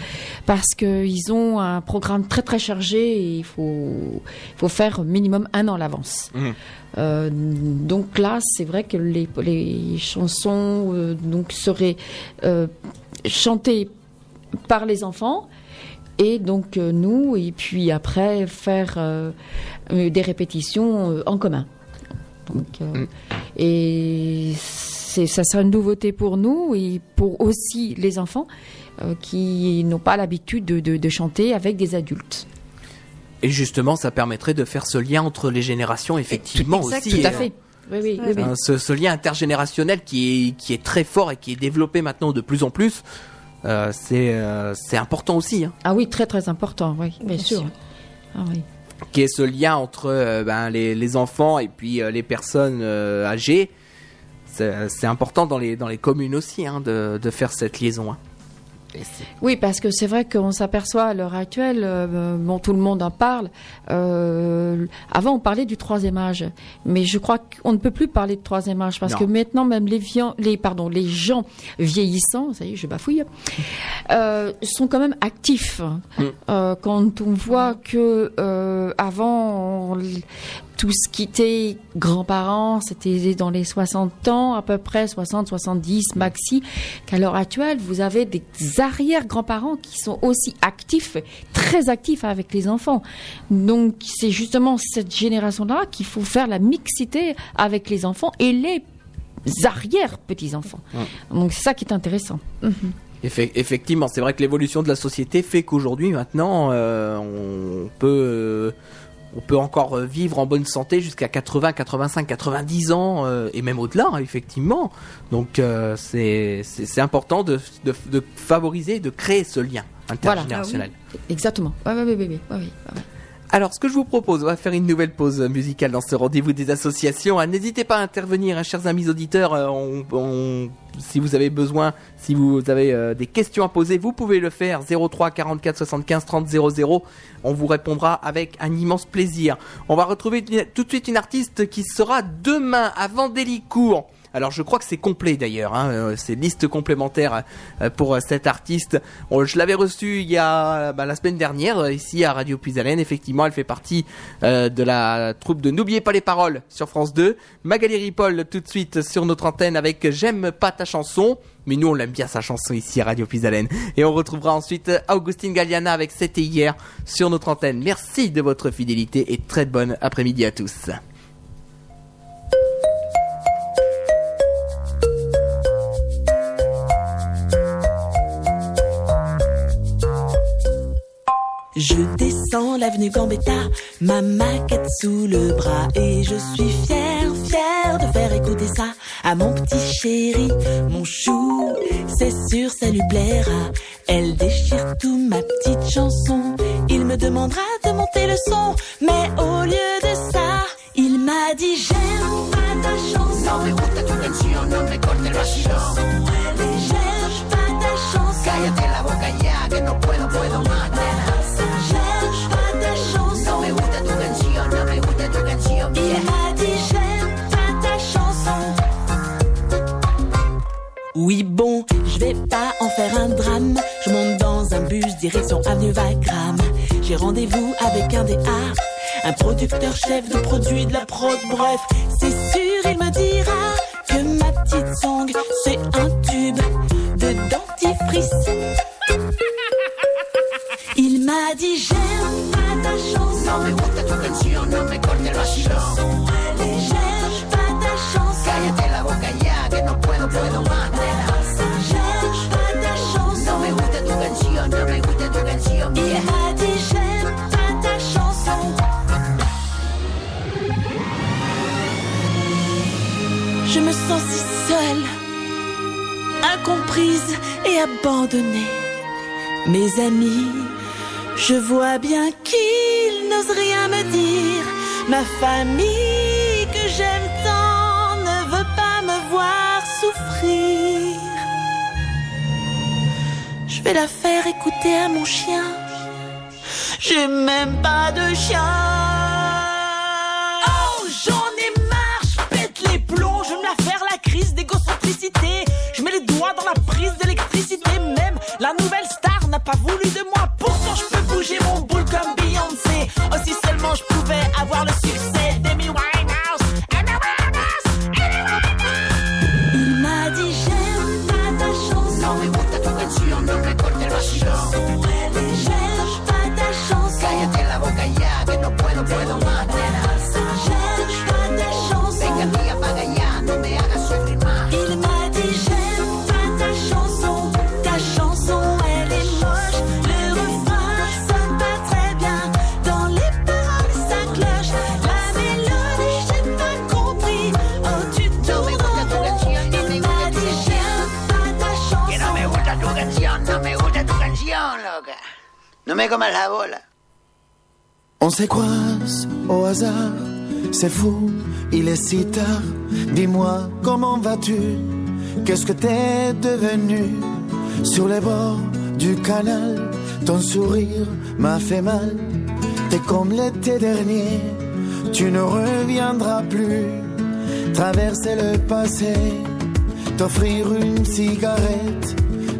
Speaker 3: parce que ils ont un programme très très chargé et il faut il faut faire minimum un an à l'avance. Euh, donc là, c'est vrai que les, les chansons euh, donc seraient euh, chantées par les enfants et donc euh, nous et puis après faire euh, euh, des répétitions euh, en commun. Donc, euh,
Speaker 1: Mm.
Speaker 3: Et c'est ça sera une nouveauté pour nous et pour aussi les enfants euh, qui n'ont pas l'habitude de, de- de chanter avec des adultes.
Speaker 1: Et justement, ça permettrait de faire ce lien entre les générations, effectivement
Speaker 4: Exact,
Speaker 1: aussi.
Speaker 3: Tout à
Speaker 1: euh,
Speaker 3: fait. Oui, oui,
Speaker 4: Ouais.
Speaker 3: oui, oui.
Speaker 1: Hein, ce, ce lien intergénérationnel qui est, qui est très fort et qui est développé maintenant de plus en plus, euh, c'est euh, c'est important aussi. Hein.
Speaker 3: Ah oui, très très important, oui, bien,
Speaker 4: Bien
Speaker 3: sûr.
Speaker 4: sûr.
Speaker 3: Ah oui.
Speaker 1: qui est ce lien entre euh, ben, les, les enfants et puis euh, les personnes euh, âgées. C'est c'est important dans les, dans les communes aussi hein, de, de faire cette liaison. hein.
Speaker 3: Oui, parce que c'est vrai qu'on s'aperçoit à l'heure actuelle, euh, bon, tout le monde en parle. euh, avant, on parlait du troisième âge, mais je crois qu'on ne peut plus parler de troisième âge parce
Speaker 1: Non.
Speaker 3: que maintenant, même les, les, pardon, les gens vieillissants, ça y est, je bafouille, euh, sont quand même actifs.
Speaker 1: Mm.
Speaker 3: Quand on voit que avant, on- tout ce qui était grands-parents, c'était dans les 60 ans, à peu près 60, 70 maxi, qu'à l'heure actuelle, vous avez des arrière-grands-parents qui sont aussi actifs, très actifs avec les enfants. Donc, c'est justement cette génération-là qu'il faut faire la mixité avec les enfants et les arrière-petits-enfants. Donc, c'est ça qui est intéressant. Mhm.
Speaker 1: Effe- effectivement, c'est vrai que l'évolution de la société fait qu'aujourd'hui, maintenant, euh, on peut euh, on peut encore euh, vivre en bonne santé jusqu'à 80, 85, 90 ans euh, et même au-delà, hein, effectivement. Donc euh, c'est important de, de, de favoriser, de créer ce lien
Speaker 3: Voilà.
Speaker 1: intergénérationnel.
Speaker 3: Exactement. Ouais, ouais, ouais, ouais, ouais, ouais.
Speaker 1: Alors, ce que je vous propose, on va faire une nouvelle pause musicale dans ce rendez-vous des associations. Ah, N'hésitez pas à intervenir, hein, chers amis auditeurs. euh, si vous avez besoin, si vous avez euh, des questions à poser, vous pouvez le faire. 03 44 75 30 00. On vous répondra avec un immense plaisir. On va retrouver tout de suite une artiste qui sera demain à Vendélicourt. Alors je crois que c'est complet d'ailleurs, hein, euh, c'est liste complémentaire euh, pour euh, cet artiste. Je l'avais reçu il y a bah, la semaine dernière ici à Radio Puisalène. Effectivement, elle fait partie euh, de la troupe de N'oubliez pas les paroles sur France 2. Magali Ripoll tout de suite sur notre antenne avec J'aime pas ta chanson. Mais nous on l'aime bien sa chanson ici à Radio Puisalène. Et on retrouvera ensuite Augustine Galliana avec C'était hier sur notre antenne. Merci de votre fidélité et très bonne après-midi à tous.
Speaker 9: Je descends l'avenue Gambetta, ma maquette sous le bras et je suis fière, fière de faire écouter ça à mon petit chéri, mon chou. C'est sûr, ça lui plaira. Elle déchire tout ma petite chanson. Il me demandera de monter le son, mais au lieu de ça, il m'a dit j'aime pas ta chanson. No me gusta tu canción, no me corte el vacilón. J'aime pas ta chanson. Cállate la boca ya, que no puedo, puedo más. Oui bon, je vais pas en faire un drame. Je monte dans un bus direction avenue Wagram. J'ai rendez-vous avec un des A, un producteur chef de produits de la prod. Bref, c'est sûr il me dira que ma petite song c'est un tube de dentifrice. Il m'a dit j'aime pas ta chanson. No me gusta tu canción, no me pas que no puedo, puedo más. J'aime pas ta chanson. No me gusta tu canción, no me gusta tu canción. Il m'a dit j'aime pas ta chanson. Je me sens si seule, incomprise et abandonnée. Mes amis, je vois bien qu'ils n'osent rien me dire. Ma famille que j'aime Je vais la faire écouter à mon chien. J'ai même pas de chien. Oh, j'en ai marre, je pète les plombs, je vais me la faire la crise d'égocentricité. Je mets les doigts dans la prise d'électricité, même la nouvelle star n'a pas voulu de moi. Pourtant, je peux bouger mon boule comme Beyoncé. Oh, si seulement je pouvais avoir le succès
Speaker 10: On se croise au hasard, c'est fou, il est si tard. Dis-moi, comment vas-tu? Qu'est-ce que t'es devenu? Sur les bords du canal, ton sourire m'a fait mal. T'es comme l'été dernier, tu ne reviendras plus. Traverser le passé, t'offrir une cigarette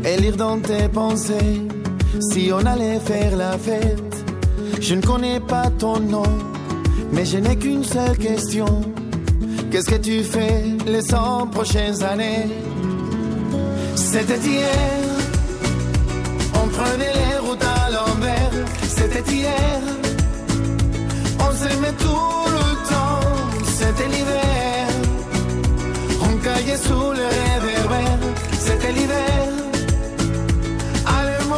Speaker 10: et lire dans tes pensées. Si on allait faire la fête, je ne connais pas ton nom, mais je n'ai qu'une seule question. Qu'est-ce que tu fais les 100 prochaines années? C'était hier, on prenait les routes à l'envers. C'était hier, on s'aimait tout le temps. C'était l'hiver, on caillait sous le réverbère. C'était l'hiver,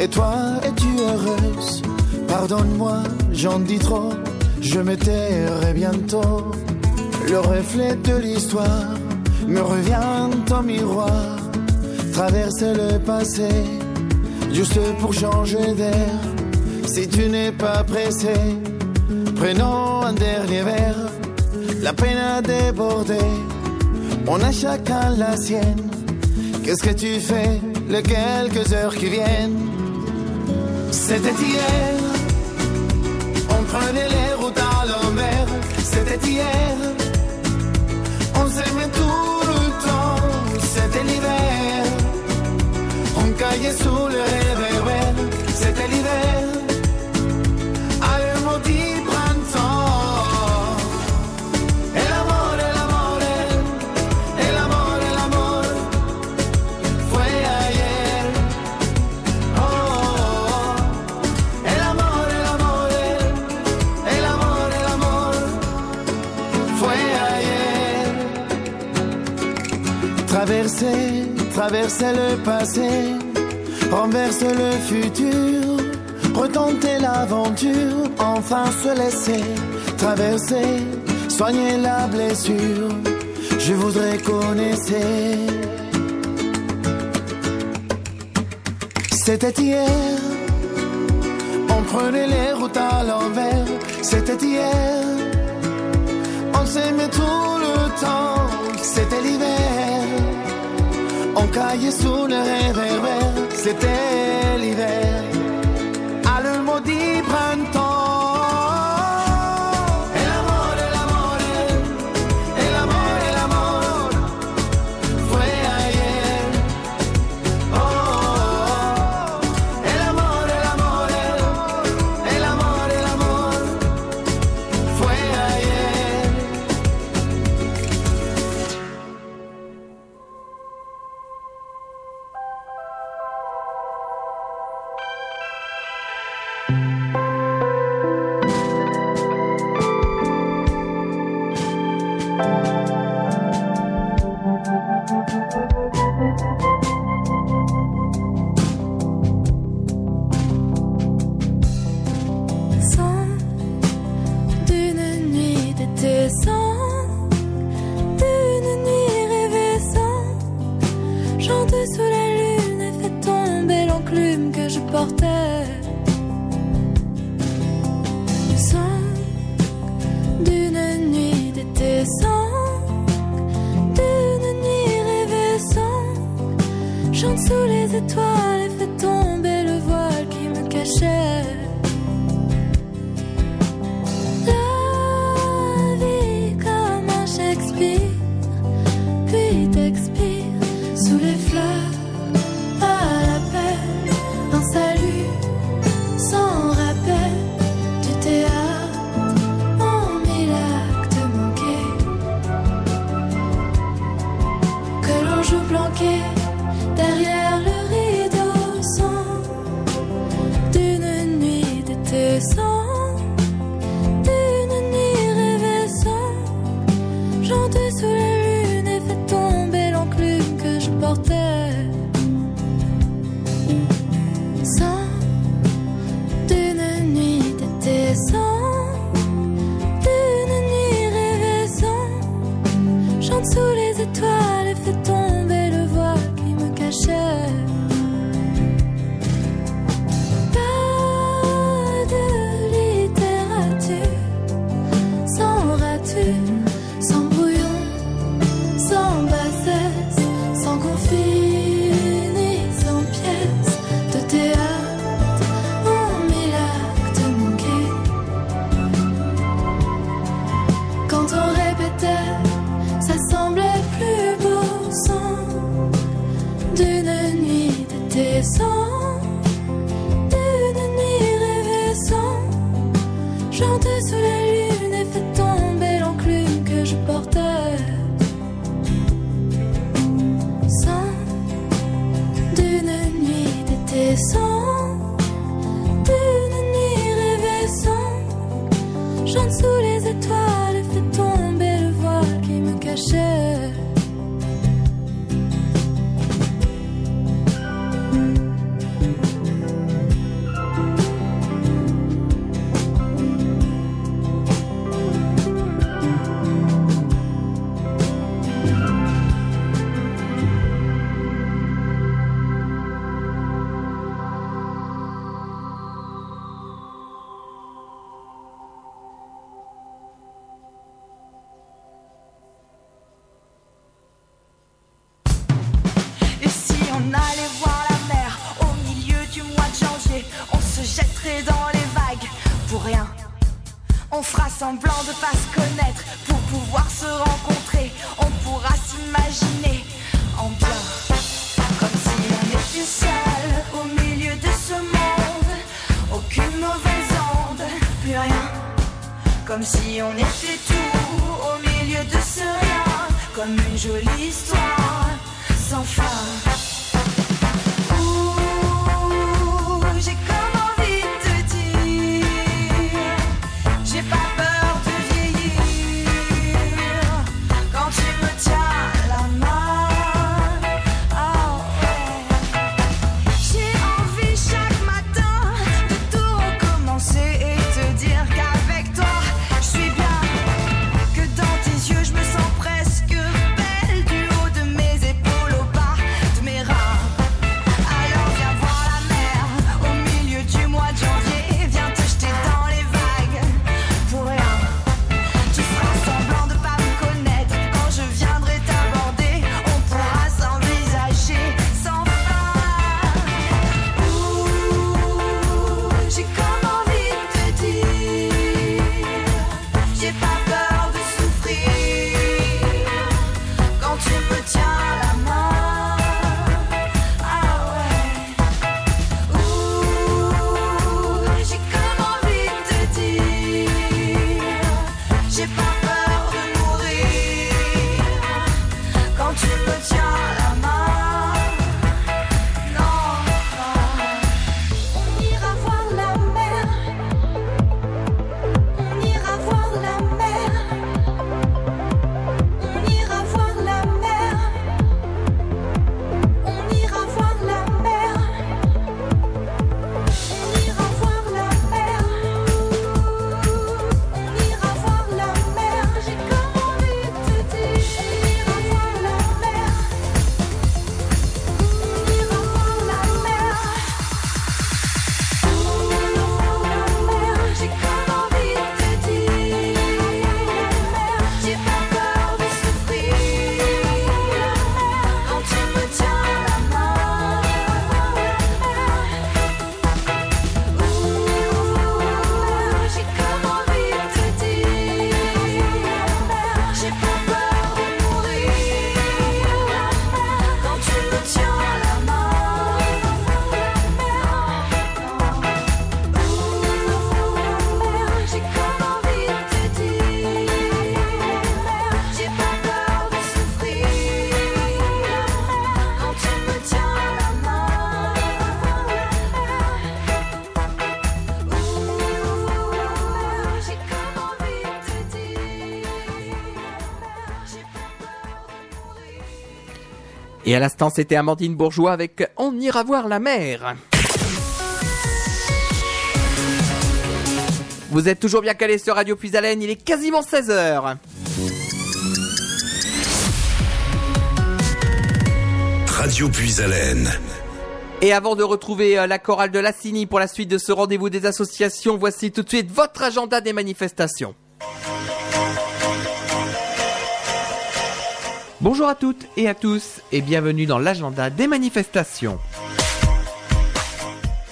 Speaker 10: Et toi, es-tu heureuse? Pardonne-moi, j'en dis trop. Je me tairai bientôt. Le reflet de l'histoire me revient en miroir. Traverser le passé, juste pour changer d'air. Si tu n'es pas pressé, prenons un dernier verre. La peine a débordé, on a chacun la sienne. Qu'est-ce que tu fais les quelques heures qui viennent? C'était hier, on prenait les routes à l'envers. C'était hier. Traverser le passé, renverse le futur, retenter l'aventure, enfin se laisser traverser, soigner la blessure. Je voudrais connaître. C'était hier, on prenait les routes à l'envers. C'était hier, on s'aimait tout le temps. C'était l'hiver Caillé sous le réverbère, c'était l'hiver. À le maudit printemps.
Speaker 11: Comme
Speaker 7: si on était tout au milieu de ce rien. Comme une jolie histoire sans fin.
Speaker 1: Et à l'instant, c'était Amandine Bourgeois avec On ira voir la mer. Vous êtes toujours bien calé sur Radio Puisalène, il est quasiment 16h.
Speaker 2: Radio Puisalène.
Speaker 1: Et avant de retrouver euh, la chorale de Lassini pour la suite de ce rendez-vous des associations, voici tout de suite votre agenda des manifestations. Bonjour à toutes et à tous et bienvenue dans l'agenda des manifestations.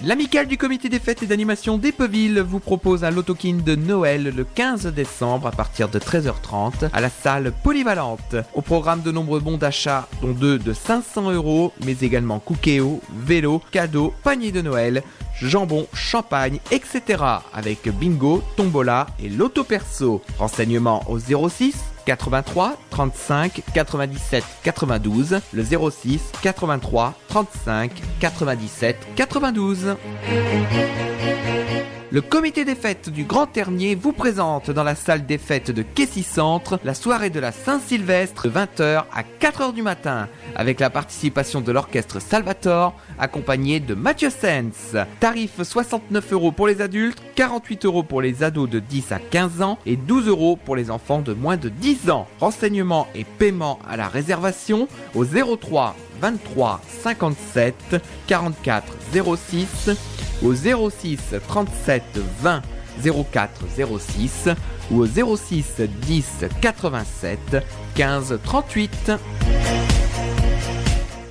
Speaker 1: L'amicale du comité des fêtes et d'animation d'Epeville vous propose un lotokin de Noël le 15 décembre à partir de 13h30 à la salle polyvalente. Au programme de nombreux bons d'achat, dont deux de 500 euros, mais également cookéo, vélo, cadeaux, panier de Noël, jambon, champagne, etc. avec bingo, tombola et loto perso. Renseignements au 06 83 35 97 92, le 06 83 35 97 92. Le comité des fêtes du Grand Ternier vous présente dans la salle des fêtes de Kessy Centre la soirée de la Saint-Sylvestre de 20h à 4h du matin avec la participation de l'orchestre Salvatore accompagné de Mathieu Sens. Tarif 69 euros pour les adultes, 48 euros pour les ados de 10 à 15 ans et 12 euros pour les enfants de moins de 10 ans. Renseignements et paiement à la réservation au 03 23 57 44 06 au 06 37 20 04 06 ou au 06 10 87 15 38.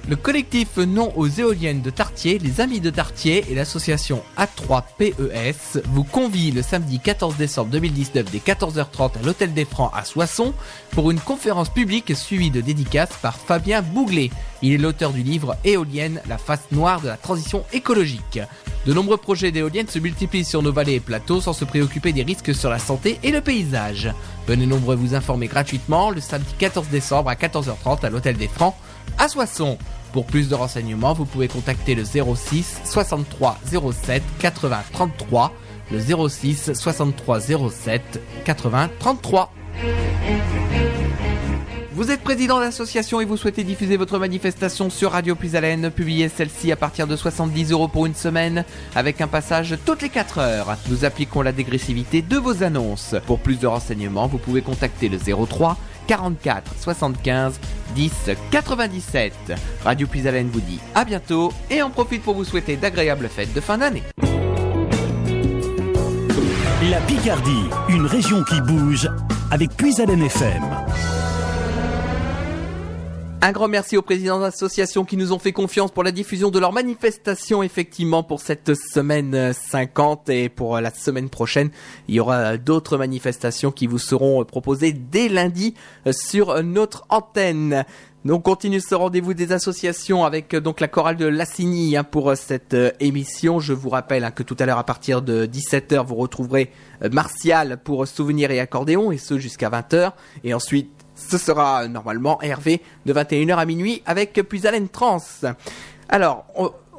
Speaker 1: Le collectif Non aux éoliennes de Tartier, les Amis de Tartier et l'association A3PES vous convient le samedi 14 décembre 2019 dès 14h30 à l'Hôtel des Francs à Soissons pour une conférence publique suivie de dédicaces par Fabien Bouglet. Il est l'auteur du livre Éolienne, la face noire de la transition écologique. De nombreux projets d'éoliennes se multiplient sur nos vallées et plateaux sans se préoccuper des risques sur la santé et le paysage. Venez nombreux vous informer gratuitement le samedi 14 décembre à 14h30 à l'Hôtel des Francs à Soissons. Pour plus de renseignements, vous pouvez contacter le 06 63 07 80 33, le 06 63 07 80 33. Vous êtes président d'association et vous souhaitez diffuser votre manifestation sur Radio Puisalène, publiez celle-ci à partir de 70 euros pour une semaine, avec un passage toutes les 4 heures. Nous appliquons la dégressivité de vos annonces. Pour plus de renseignements, vous pouvez contacter le 03 44 75 10 97. Radio Puisalène vous dit à bientôt et en profite pour vous souhaiter d'agréables fêtes de fin d'année.
Speaker 12: La Picardie, une région qui bouge avec Puisalène FM.
Speaker 1: Un grand merci aux présidents d'associations qui nous ont fait confiance pour la diffusion de leur manifestation, effectivement, pour cette semaine euh, 50 et pour la semaine prochaine. Il y aura d'autres manifestations qui vous seront proposées dès lundi euh, sur notre antenne. Donc on continue ce rendez-vous des associations avec euh, donc la chorale de Lassigny hein, pour euh, cette émission. Je vous rappelle hein, que tout à l'heure à partir de 17h vous retrouverez Martial pour souvenirs et accordéon et ce jusqu'à 20h et ensuite ce sera normalement Hervé de 21h à minuit avec Puisalène Trans. Alors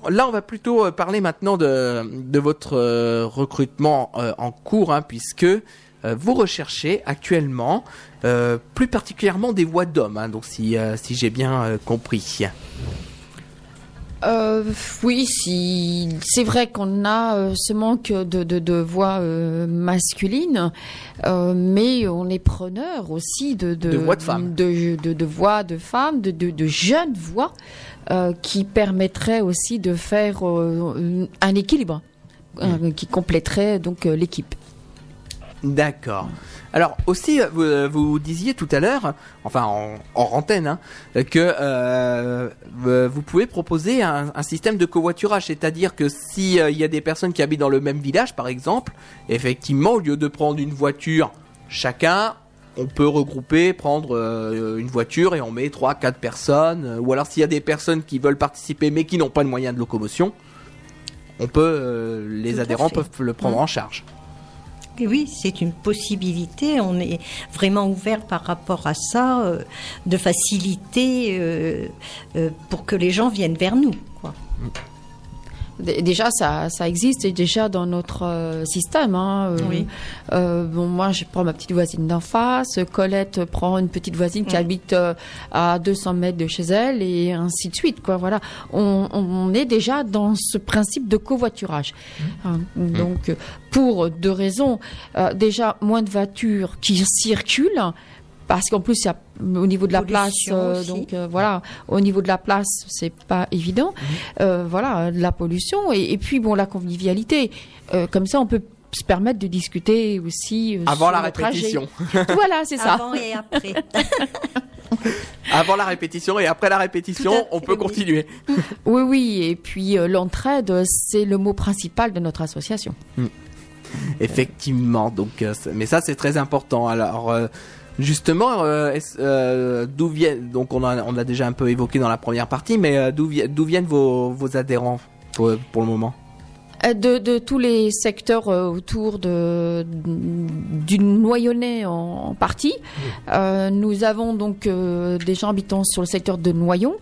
Speaker 1: Là, on va plutôt euh, parler maintenant de, de votre euh, recrutement euh, en cours, hein, puisque vous recherchez actuellement, plus particulièrement des voix d'hommes, hein, donc si, si j'ai bien compris.
Speaker 3: Euh, oui, si c'est vrai qu'on a euh, ce manque de, de, de voix euh, masculines, euh, mais on est preneur aussi de de,
Speaker 1: De voix de femmes.
Speaker 3: de, de- de voix de femmes, de, de, de jeunes voix qui permettraient aussi de faire un équilibre euh, qui compléterait donc l'équipe.
Speaker 1: D'accord. Alors aussi, euh, vous, euh, vous disiez tout à l'heure, enfin en, en antenne, hein, que euh, vous pouvez proposer un, un système de covoiturage, c'est-à-dire que si euh, il y a des personnes qui habitent dans le même village, par exemple, effectivement, au lieu de prendre une voiture chacun, on peut regrouper, prendre euh, une voiture et on met trois, quatre personnes. ou alors s'il y a des personnes qui veulent participer mais qui n'ont pas de moyens de locomotion, on peut, les
Speaker 4: Tout
Speaker 1: adhérents peuvent le prendre
Speaker 4: Mm.
Speaker 1: en charge.
Speaker 4: Oui, c'est une possibilité. On est vraiment ouvert par rapport à ça, euh, de faciliter euh, euh, pour que les gens viennent vers nous. Quoi.
Speaker 3: Dé- Déjà, ça, ça existe déjà dans notre euh, système. hein, euh,
Speaker 4: Oui.
Speaker 3: euh, bon, moi, je prends ma petite voisine d'en face. Colette prend une petite voisine qui
Speaker 4: Mm.
Speaker 3: habite euh, à 200 mètres de chez elle et ainsi de suite. Quoi, voilà. On, on est déjà dans ce principe de covoiturage. Hein, Donc, pour deux raisons. Euh, déjà, moins de voitures qui circulent. Parce qu'en plus, il y a, au niveau de la place, euh, donc euh, voilà, au niveau de la place, c'est pas évident. Euh, voilà, de la pollution et, et puis bon, la convivialité. Euh, comme ça, on peut se permettre de discuter aussi euh,
Speaker 1: Avant
Speaker 3: sur
Speaker 1: la répétition.
Speaker 3: voilà, c'est ça.
Speaker 4: Avant et après.
Speaker 1: Avant la répétition et après la répétition, on peut
Speaker 4: oui.
Speaker 1: continuer.
Speaker 3: Oui, oui. Et puis euh, l'entraide, c'est le mot principal de notre association.
Speaker 1: Effectivement, donc, euh, mais ça c'est très important. Alors, euh, justement, euh, est-ce, euh, d'où viennent donc on a on a déjà un peu évoqué dans la première partie, mais euh, d'où vi- d'où viennent vos, vos adhérents pour, pour le moment?
Speaker 3: De, de tous les secteurs autour de, du Noyonnais en, en partie. Euh, nous avons donc euh, des gens habitant sur le secteur de Noyon,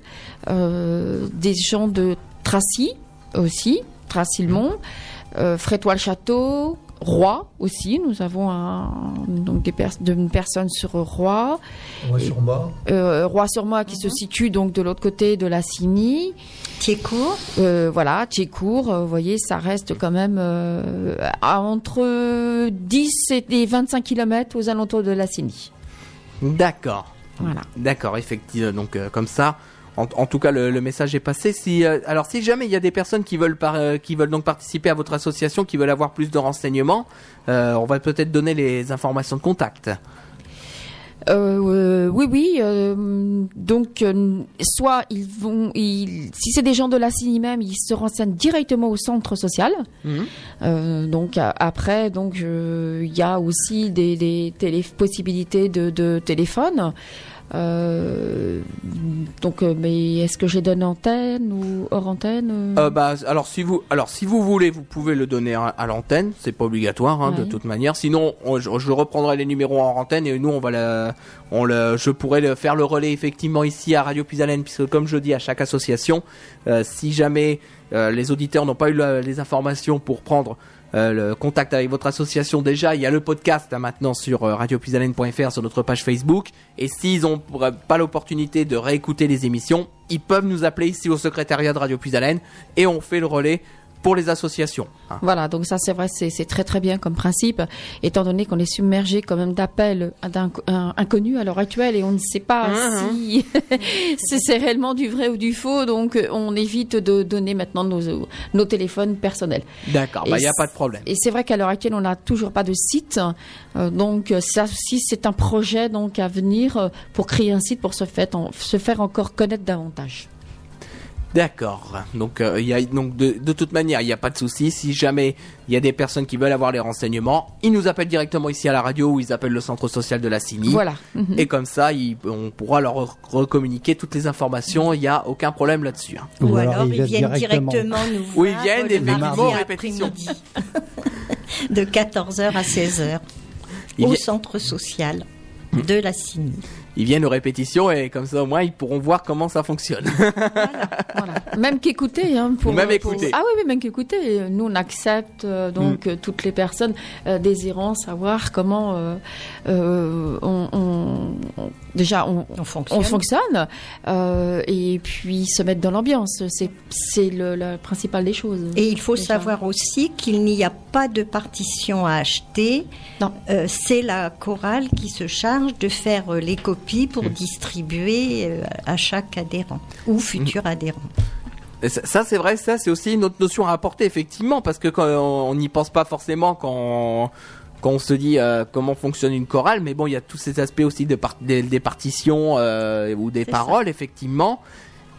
Speaker 3: euh, des gens de Tracy aussi, Tracy-le-Mont, euh, Frétois-le-Château, Roi aussi. Nous avons un, donc des pers une personne sur Roi.
Speaker 5: Va sur bas.
Speaker 3: Euh, Roi-sur-Moi qui se situe donc de l'autre côté de la Cigny.
Speaker 4: Thiécourt.
Speaker 3: Euh, voilà, Thiécourt, euh, vous voyez, ça reste quand même euh, à entre 10 et et 25 km aux alentours de la Cigny.
Speaker 1: D'accord.
Speaker 3: Voilà.
Speaker 1: D'accord, effectivement. Donc euh, comme ça, en, en tout cas le, le message est passé. Si euh, alors si jamais il y a des personnes qui veulent par- euh, qui veulent donc participer à votre association, qui veulent avoir plus de renseignements, euh, on va peut-être donner les informations de contact.
Speaker 3: Euh, oui, oui. euh, donc, euh, soit ils vont, ils, si c'est des gens de la CINI même, ils se renseignent directement au centre social.
Speaker 1: Mhm.
Speaker 3: Donc après, donc il y a aussi des, des télé- possibilités de, de téléphone. Euh, donc, euh, mais est-ce que j'ai donne antenne ou hors antenne euh
Speaker 1: bah, alors si vous, alors si vous voulez, vous pouvez le donner à, à l'antenne. C'est pas obligatoire hein, de toute manière. Sinon, on- je, je reprendrai les numéros en antenne et nous on va la, on le, je pourrais le, faire le relais effectivement ici à Radio Puisalène puisque comme je dis à chaque association, euh, si jamais euh, les auditeurs n'ont pas eu les informations pour prendre euh, le contact avec votre association déjà, il y a le podcast hein, maintenant sur euh, sur notre page Facebook. Et s'ils n'ont pas l'opportunité de réécouter les émissions, ils peuvent nous appeler ici au secrétariat de Radio Puisalène et on fait le relais pour les associations. hein.
Speaker 3: Voilà, donc ça c'est vrai, c'est c'est très très bien comme principe, étant donné qu'on est submergé quand même d'appels d'inc- un- inconnus à l'heure actuelle et on ne sait pas si, si c'est réellement du vrai ou du faux, donc euh, on évite de donner maintenant nos, nos téléphones personnels.
Speaker 1: D'accord,
Speaker 3: Et
Speaker 1: bah il n'y a pas de problème.
Speaker 3: Et c'est vrai qu'à l'heure actuelle, on n'a toujours pas de site. Euh, donc, euh, ça aussi, c'est un projet donc à venir euh, pour créer un site pour se faire, en- se faire encore connaître davantage.
Speaker 1: D'accord. Donc, euh, il y a, donc de, de toute manière, il n'y a pas de souci. Si jamais il y a des personnes qui veulent avoir les renseignements, ils nous appellent directement ici à la radio ou ils appellent le centre social de la CINI.
Speaker 3: Voilà. Mhm.
Speaker 1: Et comme ça, ils- on pourra leur re- recommuniquer toutes les informations. Il n'y a aucun problème là-dessus. hein.
Speaker 4: Ou, alors, ils viennent directement, nous voir.
Speaker 1: Ou ils viennent
Speaker 4: le
Speaker 1: effectivement
Speaker 4: de 14h à 16h
Speaker 1: Ils
Speaker 4: au
Speaker 1: vi-
Speaker 4: centre social de la CINI.
Speaker 1: Ils viennent aux répétitions et comme ça, au moins, ils pourront voir comment ça fonctionne.
Speaker 3: Même qu'écouter. Hein, pour,
Speaker 1: Ou même
Speaker 3: pour-
Speaker 1: écouter.
Speaker 3: Ah oui, oui, même qu'écouter. Nous, on accepte euh, donc euh, toutes les personnes euh, désirant savoir comment euh, euh, on, on- on- déjà on,
Speaker 4: fonctionne,
Speaker 3: euh, et puis se mettre dans l'ambiance. C'est c'est le, le principal des choses.
Speaker 4: Et il faut
Speaker 3: Déjà.
Speaker 4: savoir aussi qu'il n'y a pas de partition à acheter. Euh, c'est la chorale qui se charge de faire euh, les copies pour distribuer euh, à chaque adhérent ou futur adhérent.
Speaker 1: Et Ça, c'est vrai, ça c'est aussi une autre notion à apporter effectivement parce que quand on on n'y pense pas forcément quand quand on se dit euh, comment fonctionne une chorale, mais bon, il y a tous ces aspects aussi de par- des, des partitions euh, ou des paroles effectivement,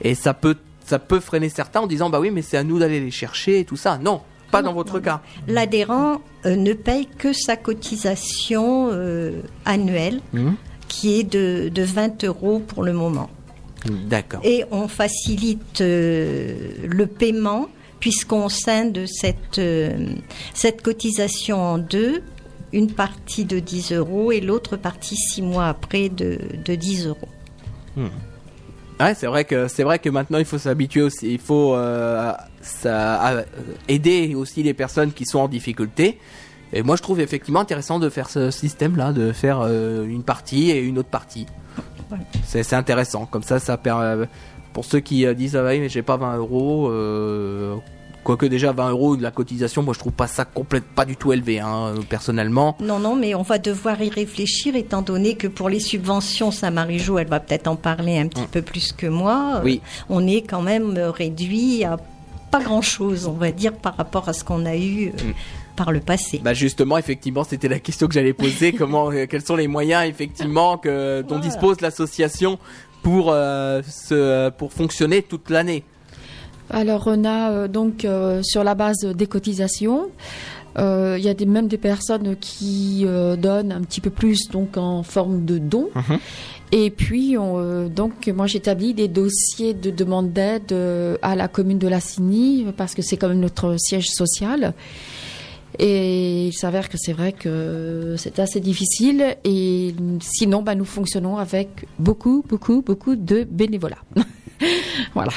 Speaker 1: et ça peut ça peut freiner certains en disant bah oui, mais c'est à nous d'aller les chercher et tout ça. Non, pas dans votre cas.
Speaker 4: L'adhérent euh, ne paye que sa cotisation annuelle
Speaker 1: Mhm.
Speaker 4: qui est de, de 20 euros pour le moment.
Speaker 1: D'accord.
Speaker 4: Et on facilite le paiement puisqu'on scinde cette, cette cotisation en deux, une partie de 10 euros et l'autre partie six mois après de, de 10 euros.
Speaker 1: Hmm. Ouais, c'est vrai que c'est vrai que maintenant il faut s'habituer aussi, il faut euh, ça, euh, aider aussi les personnes qui sont en difficulté. Et moi je trouve effectivement intéressant de faire ce système-là, de faire euh, une partie et une autre partie. C'est c'est intéressant, comme ça ça permet pour ceux qui disent ah oui mais j'ai pas 20 euros. euh, Quoique déjà 20 euros de la cotisation, moi je trouve pas ça complète, pas du tout élevé hein, personnellement.
Speaker 4: Non, non, mais on va devoir y réfléchir étant donné que pour les subventions, ça Marie-Jo, elle va peut-être en parler un petit peu plus que moi.
Speaker 1: Oui.
Speaker 4: Euh, On est quand même euh, réduit à pas grand-chose, on va dire, par rapport à ce qu'on a eu euh, par le passé.
Speaker 1: Bah justement, effectivement, c'était la question que j'allais poser. Comment, quels sont les moyens effectivement que dont dispose l'association pour euh, se, pour fonctionner toute l'année?
Speaker 3: Alors on a euh, donc euh, sur la base des cotisations, euh, il y a des, même des personnes qui euh, donnent un petit peu plus donc en forme de dons. Et puis on, euh, donc moi j'établis des dossiers de demande d'aide euh, à la commune de La Cigny parce que c'est quand même notre siège social. Et il s'avère que c'est vrai que c'est assez difficile. Et sinon, bah, nous fonctionnons avec beaucoup, beaucoup, beaucoup de bénévolat. voilà.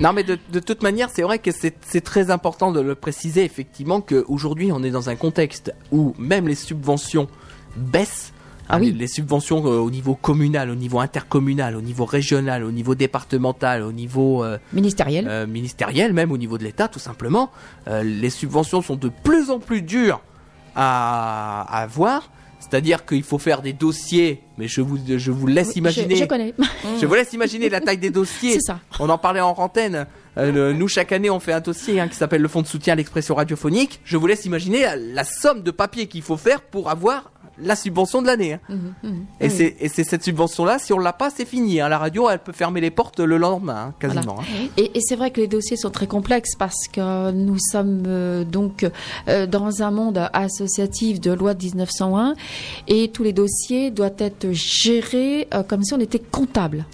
Speaker 1: Non, mais de, de toute manière, c'est vrai que c'est très important de le préciser effectivement qu'aujourd'hui, on est dans un contexte où même les subventions baissent.
Speaker 3: Ah
Speaker 1: Hein, les, les subventions euh, au niveau communal, au niveau intercommunal, au niveau régional, au niveau départemental, au niveau euh,
Speaker 3: ministériel,
Speaker 1: euh, ministériel même au niveau de l'État tout simplement. Les subventions sont de plus en plus dures à avoir. C'est-à-dire qu'il faut faire des dossiers, mais je vous, je vous laisse
Speaker 3: je-
Speaker 1: imaginer.
Speaker 3: je connais.
Speaker 1: Je vous laisse imaginer la taille des dossiers.
Speaker 3: C'est ça.
Speaker 1: On en parlait en antenne. Euh, le- nous, chaque année, on fait un dossier hein, qui s'appelle le Fonds de soutien à l'expression radiophonique. Je vous laisse imaginer la, la somme de papier qu'il faut faire pour avoir la subvention de l'année. hein.
Speaker 3: Mhm, mhm.
Speaker 1: Et
Speaker 3: Oui.
Speaker 1: c'est et c'est cette subvention-là, si on l'a pas, c'est fini. hein. La radio, elle peut fermer les portes le lendemain, hein, quasiment.
Speaker 3: Voilà. Et, et c'est vrai que les dossiers sont très complexes parce que nous sommes euh, donc euh, dans un monde associatif de loi de 1901 et tous les dossiers doivent être gérés euh, comme si on était comptable.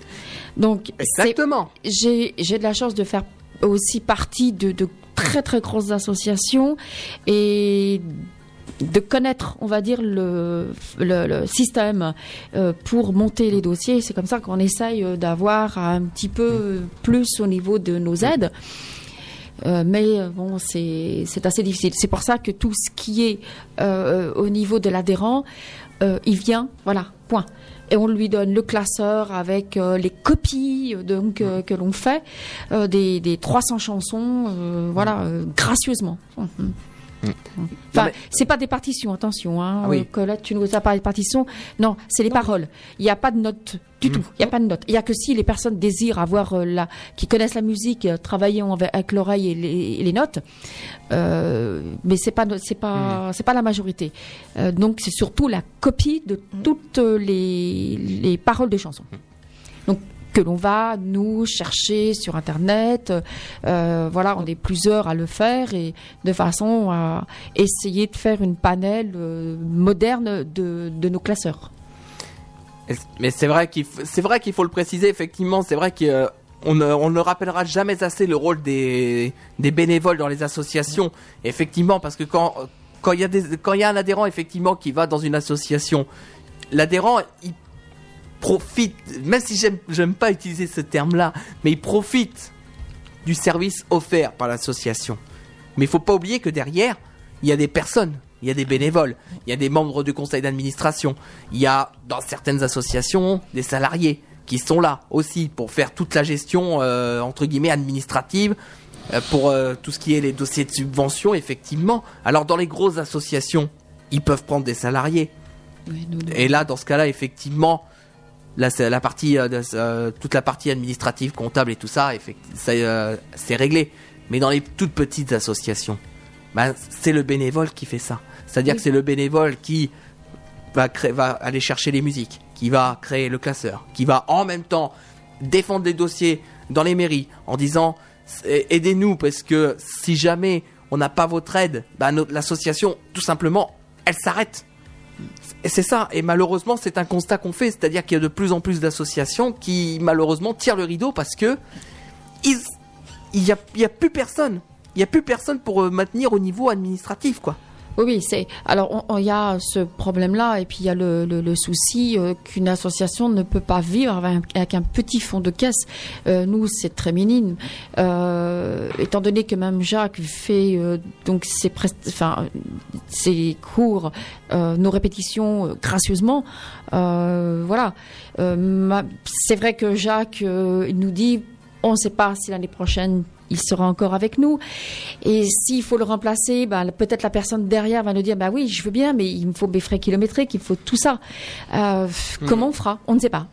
Speaker 3: Donc,
Speaker 1: Exactement.
Speaker 3: j'ai j'ai de la chance de faire aussi partie de, de très très grosses associations et de connaître, on va dire, le, le, le système euh, pour monter les dossiers. C'est comme ça qu'on essaye euh, d'avoir un petit peu plus au niveau de nos aides. Euh, mais bon, c'est assez difficile. C'est pour ça que tout ce qui est euh, au niveau de l'adhérent, il vient, voilà, point. Et on lui donne le classeur avec les copies donc que l'on fait des, des 300 chansons, voilà, gracieusement. Mhm. Enfin, c'est pas des partitions, attention. Hein,
Speaker 1: Ah oui.
Speaker 3: euh, que là, tu nous as parlé de partitions. Non, c'est les paroles. Il n'y a pas de notes du
Speaker 1: Mm.
Speaker 3: tout. Il n'y a pas de notes. Il y a que si les personnes désirent avoir euh, la, qui connaissent la musique, euh, travailler en- avec l'oreille et les, et les notes. Euh, mais c'est pas, c'est pas,
Speaker 1: Mm.
Speaker 3: c'est pas la majorité. Donc c'est surtout la copie de toutes euh, les, les paroles des chansons. Donc que l'on va nous chercher sur internet, euh, voilà, on est plusieurs à le faire et de façon à essayer de faire une panel euh, moderne de, de nos classeurs.
Speaker 1: Mais c'est vrai qu'il f- c'est vrai qu'il faut le préciser effectivement. C'est vrai qu'on ne, on ne rappellera jamais assez le rôle des, des bénévoles dans les associations. Effectivement, parce que quand il y a quand il y a un adhérent effectivement qui va dans une association, l'adhérent il profite, même si j'aime pas utiliser ce terme-là, mais il profite du service offert par l'association. Mais il faut pas oublier que derrière, il y a des personnes, il y a des bénévoles, il y a des membres du conseil d'administration, il y a dans certaines associations des salariés qui sont là aussi pour faire toute la gestion euh, entre guillemets administrative euh, pour euh, tout ce qui est les dossiers de subvention effectivement. Alors dans les grosses associations, ils peuvent prendre des salariés. Et là dans ce cas-là effectivement Là, c'est la partie, euh, euh, toute la partie administrative, comptable et tout ça, euh, c'est réglé. Mais dans les toutes petites associations, ben, c'est le bénévole qui fait ça. C'est-à-dire
Speaker 3: Oui.
Speaker 1: que c'est le bénévole qui va, créer, va aller chercher les musiques, qui va créer le classeur, qui va en même temps défendre les dossiers dans les mairies en disant aidez-nous parce que si jamais on n'a pas votre aide, notre- l'association, tout simplement, elle s'arrête. C'est ça, et malheureusement c'est un constat qu'on fait, c'est-à-dire qu'il y a de plus en plus d'associations qui malheureusement tirent le rideau parce que il y a, plus personne, il y a plus personne pour euh, maintenir au niveau administratif quoi.
Speaker 3: Oui, oui, c'est. Alors, il y a ce problème-là, et puis il y a le, souci euh, qu'une association ne peut pas vivre avec un, petit fonds de caisse. Euh, nous, c'est très minime. Euh, étant donné que même Jacques fait donc ses, ses cours, nos répétitions gracieusement, voilà. C'est vrai que Jacques nous dit on ne sait pas si l'année prochaine il sera encore avec nous. Et s'il faut le remplacer, ben, peut-être la personne derrière va nous dire, bah oui, je veux bien, mais il me faut mes frais kilométriques, il faut tout ça. Euh,
Speaker 1: Hmm.
Speaker 3: Comment on fera? On ne sait pas.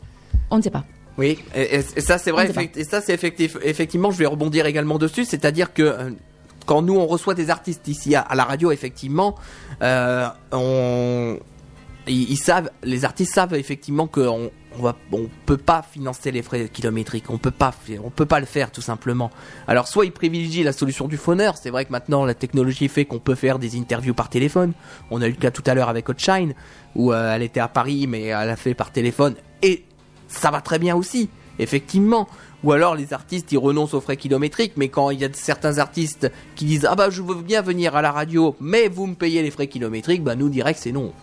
Speaker 3: On ne sait pas.
Speaker 1: Oui, et, ça c'est vrai, et ça c'est effectif, effectivement, je vais rebondir également dessus, c'est-à-dire que euh, quand nous on reçoit des artistes ici à, à la radio, effectivement, euh, on, ils, ils savent, les artistes savent effectivement qu'on on va, on peut pas financer les frais kilométriques, on peut pas, on peut pas le faire tout simplement. Alors soit ils privilégient la solution du phoneur, c'est vrai que maintenant la technologie fait qu'on peut faire des interviews par téléphone. On a eu le cas tout à l'heure avec Hotshine où euh, elle était à Paris mais elle a fait par téléphone et ça va très bien aussi, effectivement. Ou alors les artistes ils renoncent aux frais kilométriques, mais quand il y a certains artistes qui disent ah bah je veux bien venir à la radio, mais vous me payez les frais kilométriques, bah nous direct c'est non.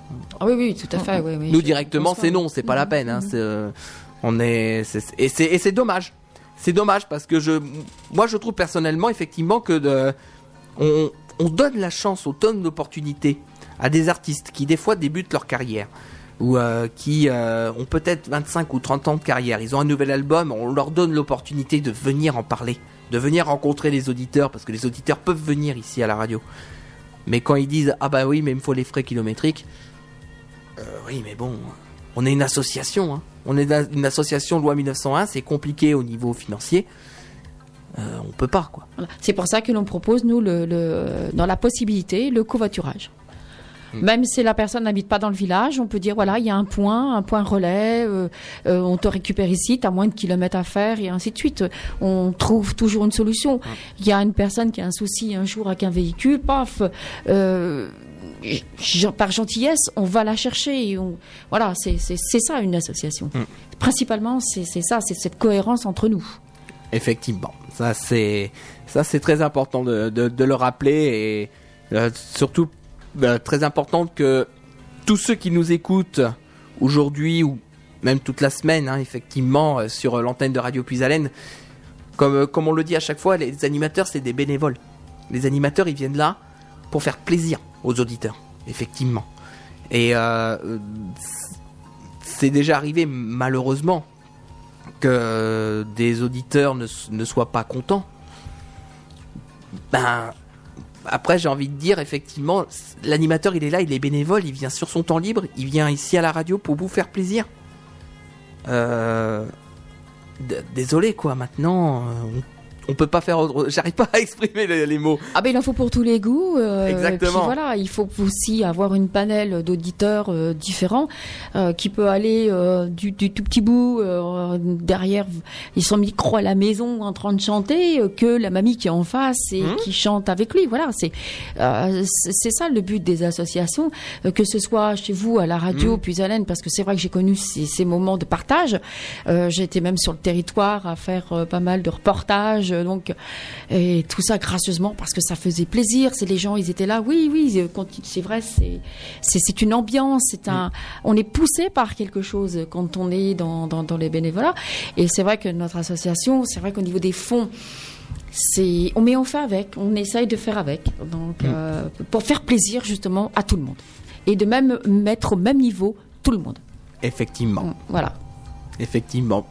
Speaker 3: Ah oui, oui, tout à fait. Oui, oui,
Speaker 1: nous directement c'est non, c'est pas la peine. Hein, c'est, euh, on est et c'est et c'est dommage. C'est dommage parce que je moi je trouve personnellement effectivement que de, on, on donne la chance, on donne l'opportunité à des artistes qui des fois débutent leur carrière ou euh, qui euh, ont peut-être 25 ou 30 ans de carrière, ils ont un nouvel album, on leur donne l'opportunité de venir en parler, de venir rencontrer les auditeurs parce que les auditeurs peuvent venir ici à la radio. Mais quand ils disent ah bah oui mais il me faut les frais kilométriques, euh, oui mais bon, on est une association, hein. on est une association loi 1901, c'est compliqué au niveau financier, on peut pas quoi.
Speaker 3: C'est pour ça que l'on propose, nous, dans la possibilité, le covoiturage. Même si la personne n'habite pas dans le village, on peut dire voilà, il y a un point, un point relais, euh, euh, on te récupère ici, tu as moins de kilomètres à faire et ainsi de suite. On trouve toujours une solution. Il y a une personne qui a un souci un jour avec un véhicule, paf, euh, par gentillesse, on va la chercher. et on- voilà, c'est ça une association. Principalement, c'est c'est ça, c'est cette cohérence entre nous.
Speaker 1: Effectivement, ça c'est ça c'est très important de, de, de le rappeler et euh, surtout euh, très important que tous ceux qui nous écoutent aujourd'hui ou même toute la semaine, hein, effectivement, euh, sur euh, l'antenne de Radio Puisalène, comme euh, comme on le dit à chaque fois, les animateurs c'est des bénévoles. Les animateurs ils viennent là pour faire plaisir aux auditeurs, effectivement. Et c'est déjà arrivé malheureusement que des auditeurs ne, ne soient pas contents, ben après j'ai envie de dire effectivement l'animateur il est là, il est bénévole, il vient sur son temps libre, il vient ici à la radio pour vous faire plaisir. Euh, désolé quoi, maintenant euh, on, on peut pas faire autre... J'arrive pas à exprimer les, les mots.
Speaker 3: Ah ben il en faut pour tous les goûts. euh,
Speaker 1: Exactement.
Speaker 3: puis voilà, il faut aussi avoir une panel d'auditeurs euh, différents euh, qui peut aller du, du tout petit bout derrière ils sont micro à la maison en train de chanter que la mamie qui est en face et qui chante avec lui. Voilà, c'est c'est ça le but des associations, que ce soit chez vous à la radio
Speaker 13: Mhm.
Speaker 3: puis à parce que c'est vrai que j'ai connu ces, ces moments de partage. J'ai été même sur le territoire à faire pas mal de reportages, donc et tout ça gracieusement parce que ça faisait plaisir. C'est les gens, ils étaient là. Oui, oui, euh, c'est vrai, c'est c'est une ambiance, c'est un. On est poussé par quelque chose quand on est dans dans, dans les bénévolats. Et c'est vrai que notre association, c'est vrai qu'au niveau des fonds. C'est, on met on fait avec, on essaye de faire avec, donc euh, pour faire plaisir justement à tout le monde et de même mettre au même niveau tout le monde.
Speaker 1: Effectivement.
Speaker 3: Voilà.
Speaker 1: Effectivement.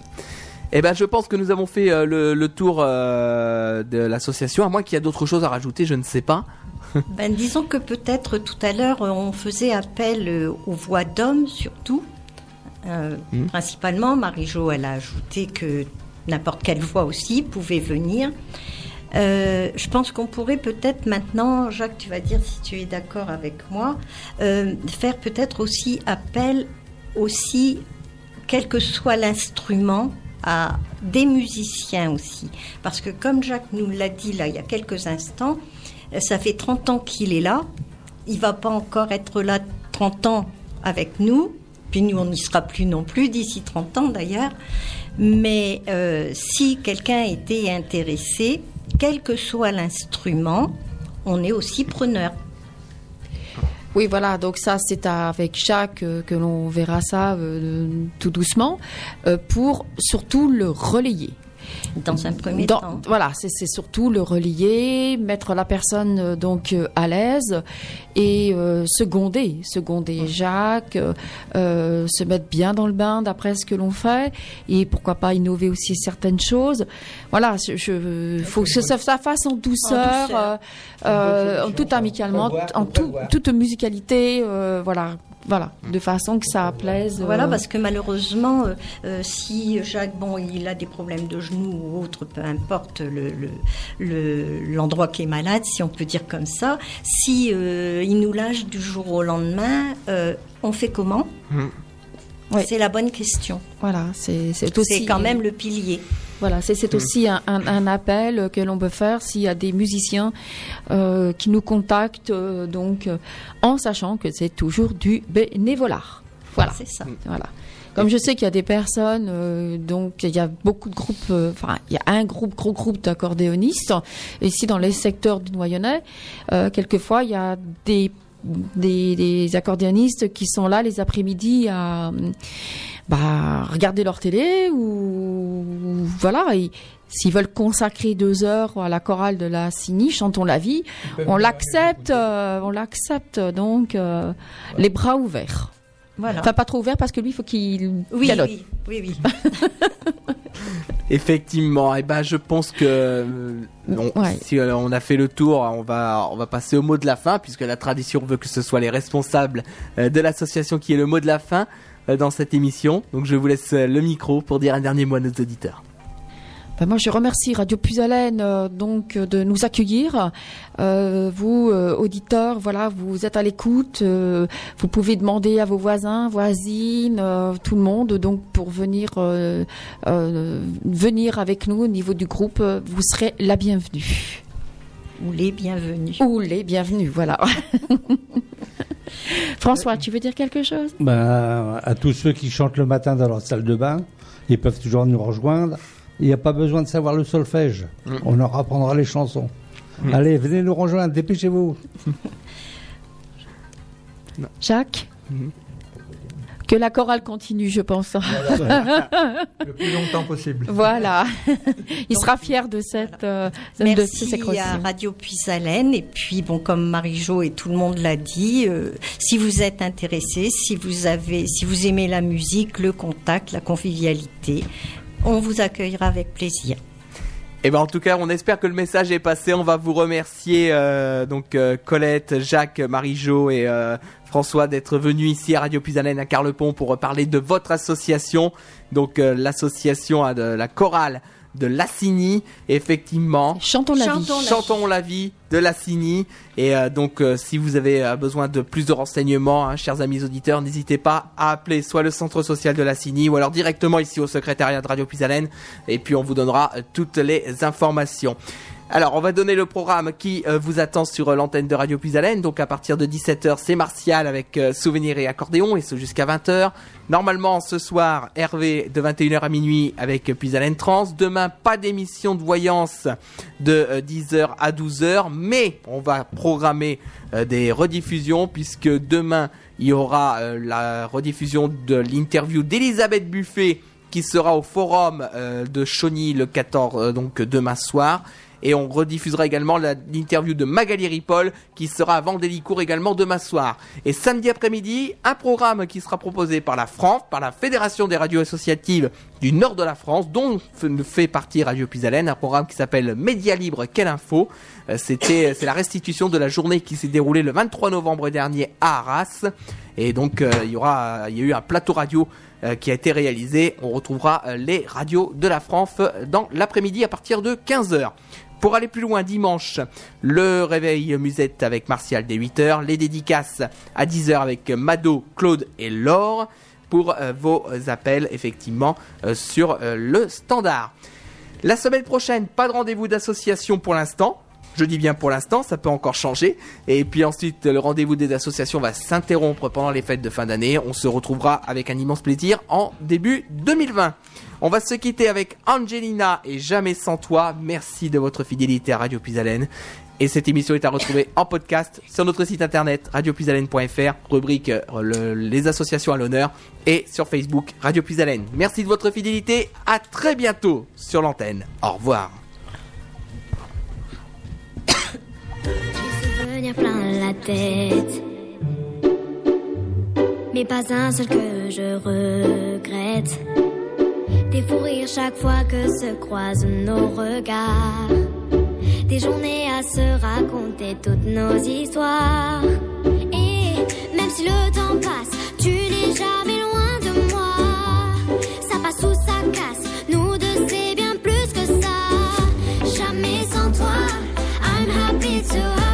Speaker 1: Eh ben, je pense que nous avons fait euh, le, le tour euh, de l'association, à moins qu'il y a d'autres choses à rajouter, je ne sais pas.
Speaker 4: Ben, disons que peut-être tout à l'heure, euh, on faisait appel aux voix d'hommes surtout. Euh,
Speaker 1: Mhm.
Speaker 4: Principalement, Marie-Jo, elle a ajouté que n'importe quelle voix aussi pouvait venir. Je pense qu'on pourrait peut-être maintenant, Jacques, tu vas dire si tu es d'accord avec moi, faire peut-être aussi appel aussi, quel que soit l'instrument, à des musiciens aussi. Parce que comme Jacques nous l'a dit là il y a quelques instants, euh, ça fait 30 ans qu'il est là. Il va pas encore être là 30 ans avec nous. Puis nous, on n'y sera plus non plus d'ici 30 ans d'ailleurs. Mais euh, si quelqu'un était intéressé, quel que soit l'instrument, on est aussi preneur.
Speaker 3: Oui, voilà, donc ça c'est avec Jacques euh, que l'on verra ça euh, tout doucement euh, pour surtout le relayer.
Speaker 4: Dans un premier
Speaker 3: Dans-
Speaker 4: temps.
Speaker 3: Voilà, c'est surtout le relayer, mettre la personne euh, donc euh, à l'aise et euh, seconder, seconder Jacques, euh, se mettre bien dans le bain d'après ce que l'on fait et pourquoi pas innover aussi certaines choses. Voilà, je, je- faut que ça, ça fasse en douceur,
Speaker 4: douceur.
Speaker 3: euh, euh, en tout amicalement, en tout- toute musicalité, voilà, voilà, de façon que ça plaise.
Speaker 4: Voilà,
Speaker 3: euh,
Speaker 4: parce que malheureusement, euh, euh, si Jacques, bon, il a des problèmes de genoux ou autre, peu importe le, le- le- l'endroit qui est malade, si on peut dire comme ça, si euh, il nous lâche du jour au lendemain, euh, on fait comment? C'est la bonne question.
Speaker 3: Voilà, c'est c'est aussi
Speaker 4: C'est quand même le pilier.
Speaker 3: Voilà, c'est c'est aussi un, un- un appel que l'on peut faire s'il y a des musiciens euh, qui nous contactent, euh, donc euh, en sachant que c'est toujours du bénévolat. Voilà.
Speaker 4: C'est ça.
Speaker 3: Voilà. Comme je sais qu'il y a des personnes, euh, donc il y a beaucoup de groupes, euh, enfin il y a un groupe, gros groupe d'accordéonistes ici dans les secteurs du Noyonnais. Euh, quelquefois il y a des, des des accordéonistes qui sont là les après-midi à bah, regarder leur télé ou voilà. et S'ils veulent consacrer deux heures à la chorale de la Cigny, chantons la vie, on l'accepte, euh, on l'accepte donc euh, les bras ouverts.
Speaker 4: Voilà.
Speaker 3: Enfin, pas trop ouverts parce que lui, il faut qu'il
Speaker 4: Oui, oui, oui, oui.
Speaker 1: Effectivement, et ben je pense que euh, on-
Speaker 3: Ouais.
Speaker 1: si on a fait le tour, on va on va passer au mot de la fin puisque la tradition veut que ce soit les responsables de l'association qui est le mot de la fin dans cette émission. Donc je vous laisse euh, le micro pour dire un dernier mot à nos auditeurs.
Speaker 3: Ben, moi, je remercie Radio Puisalène euh, donc euh, de nous accueillir. Euh, vous, euh, auditeurs, voilà, vous êtes à l'écoute. euh, vous pouvez demander à vos voisins, voisines, euh, tout le monde, donc pour venir euh, euh, venir avec nous au niveau du groupe. euh, Vous serez la bienvenue.
Speaker 4: Ou les bienvenus.
Speaker 3: Ou les bienvenus, voilà. François, tu veux dire quelque chose?
Speaker 6: Ben, à tous ceux qui chantent le matin dans leur salle de bain, ils peuvent toujours nous rejoindre. Il n'y a pas besoin de savoir le solfège. On leur apprendra les chansons.
Speaker 1: Mm.
Speaker 6: Allez, venez nous rejoindre, dépêchez-vous.
Speaker 3: Jacques?
Speaker 1: Mhm.
Speaker 3: Que la chorale continue, je pense.
Speaker 5: Le plus longtemps possible.
Speaker 3: Voilà. Il sera fier de cette euh, de
Speaker 4: Merci
Speaker 3: ces
Speaker 4: à Radio Puisalène. Et puis, bon, comme Marie-Jo et tout le monde l'a dit, euh, si vous êtes intéressé, si vous avez, si vous aimez la musique, le contact, la convivialité, on vous accueillera avec plaisir.
Speaker 1: Et ben en tout cas, on espère que le message est passé. On va vous remercier euh, donc euh, Colette, Jacques, Marie-Jo et euh, François d'être venus ici à Radio Puisalène à Carlepont pour parler de votre association, donc l'association de la chorale de Lassigny, effectivement.
Speaker 3: Chantons la vie.
Speaker 4: Chantons la
Speaker 1: Chantons la vie de Lassigny. Et euh, donc, euh, si vous avez euh, besoin de plus de renseignements, hein, chers amis auditeurs, n'hésitez pas à appeler soit le centre social de Lassigny ou alors directement ici au secrétariat de Radio Puisalène. Et puis, on vous donnera euh, toutes les informations. Alors, on va donner le programme qui euh, vous attend sur euh, l'antenne de Radio Puisalène. Donc, à partir de 17h, c'est Martial avec euh, Souvenirs et accordéon, et ce jusqu'à 20h. Normalement, ce soir, Hervé de 21h à minuit avec euh, Puisalène Trans. Demain, pas d'émission de voyance de euh, 10h à 12h, mais on va programmer des rediffusions puisque demain, il y aura la rediffusion de l'interview d'Elisabeth Buffet qui sera au forum de Chauny le 14, euh, donc demain soir. Et on rediffusera également l'interview de Magali Ripoll qui sera à Vendélicourt également demain soir. Et samedi après-midi, un programme qui sera proposé par la France, par la Fédération des radios associatives du nord de la France, dont fait partie Radio Puisalène, un programme qui s'appelle Média Libre, quelle info. Euh, C'était, c'est la restitution de la journée qui s'est déroulée le 23 novembre dernier à Arras. Et donc, euh, il y aura, il y a eu un plateau radio euh, qui a été réalisé. On retrouvera euh, les radios de la France euh, dans l'après-midi à partir de 15h. Pour aller plus loin, dimanche, le réveil musette avec Martial dès 8h, les dédicaces à 10h avec Mado, Claude et Laure pour euh, vos appels effectivement euh, sur euh, le standard. La semaine prochaine, pas de rendez-vous d'association pour l'instant. Je dis bien pour l'instant, ça peut encore changer. Et puis ensuite, le rendez-vous des associations va s'interrompre pendant les fêtes de fin d'année. On se retrouvera avec un immense plaisir en début 2020. On va se quitter avec Angelina et Jamais sans toi. Merci de votre fidélité à Radio Puisalène. Et cette émission est à retrouver en podcast sur notre site internet radiopuisalène.fr, rubrique euh, le- les associations à l'honneur, et sur Facebook Radio Puisalène. Merci de votre fidélité. À très bientôt sur l'antenne. Au revoir.
Speaker 13: souvenirs plein la tête. Mais pas un seul que je regrette. Des fous rires chaque fois que se croisent nos regards. Des journées à se raconter toutes nos histoires. Et même si le temps passe, tu n'es jamais loin de moi. Ça passe ou ça casse, nous deux c'est bien plus que ça. Jamais sans toi, I'm happy to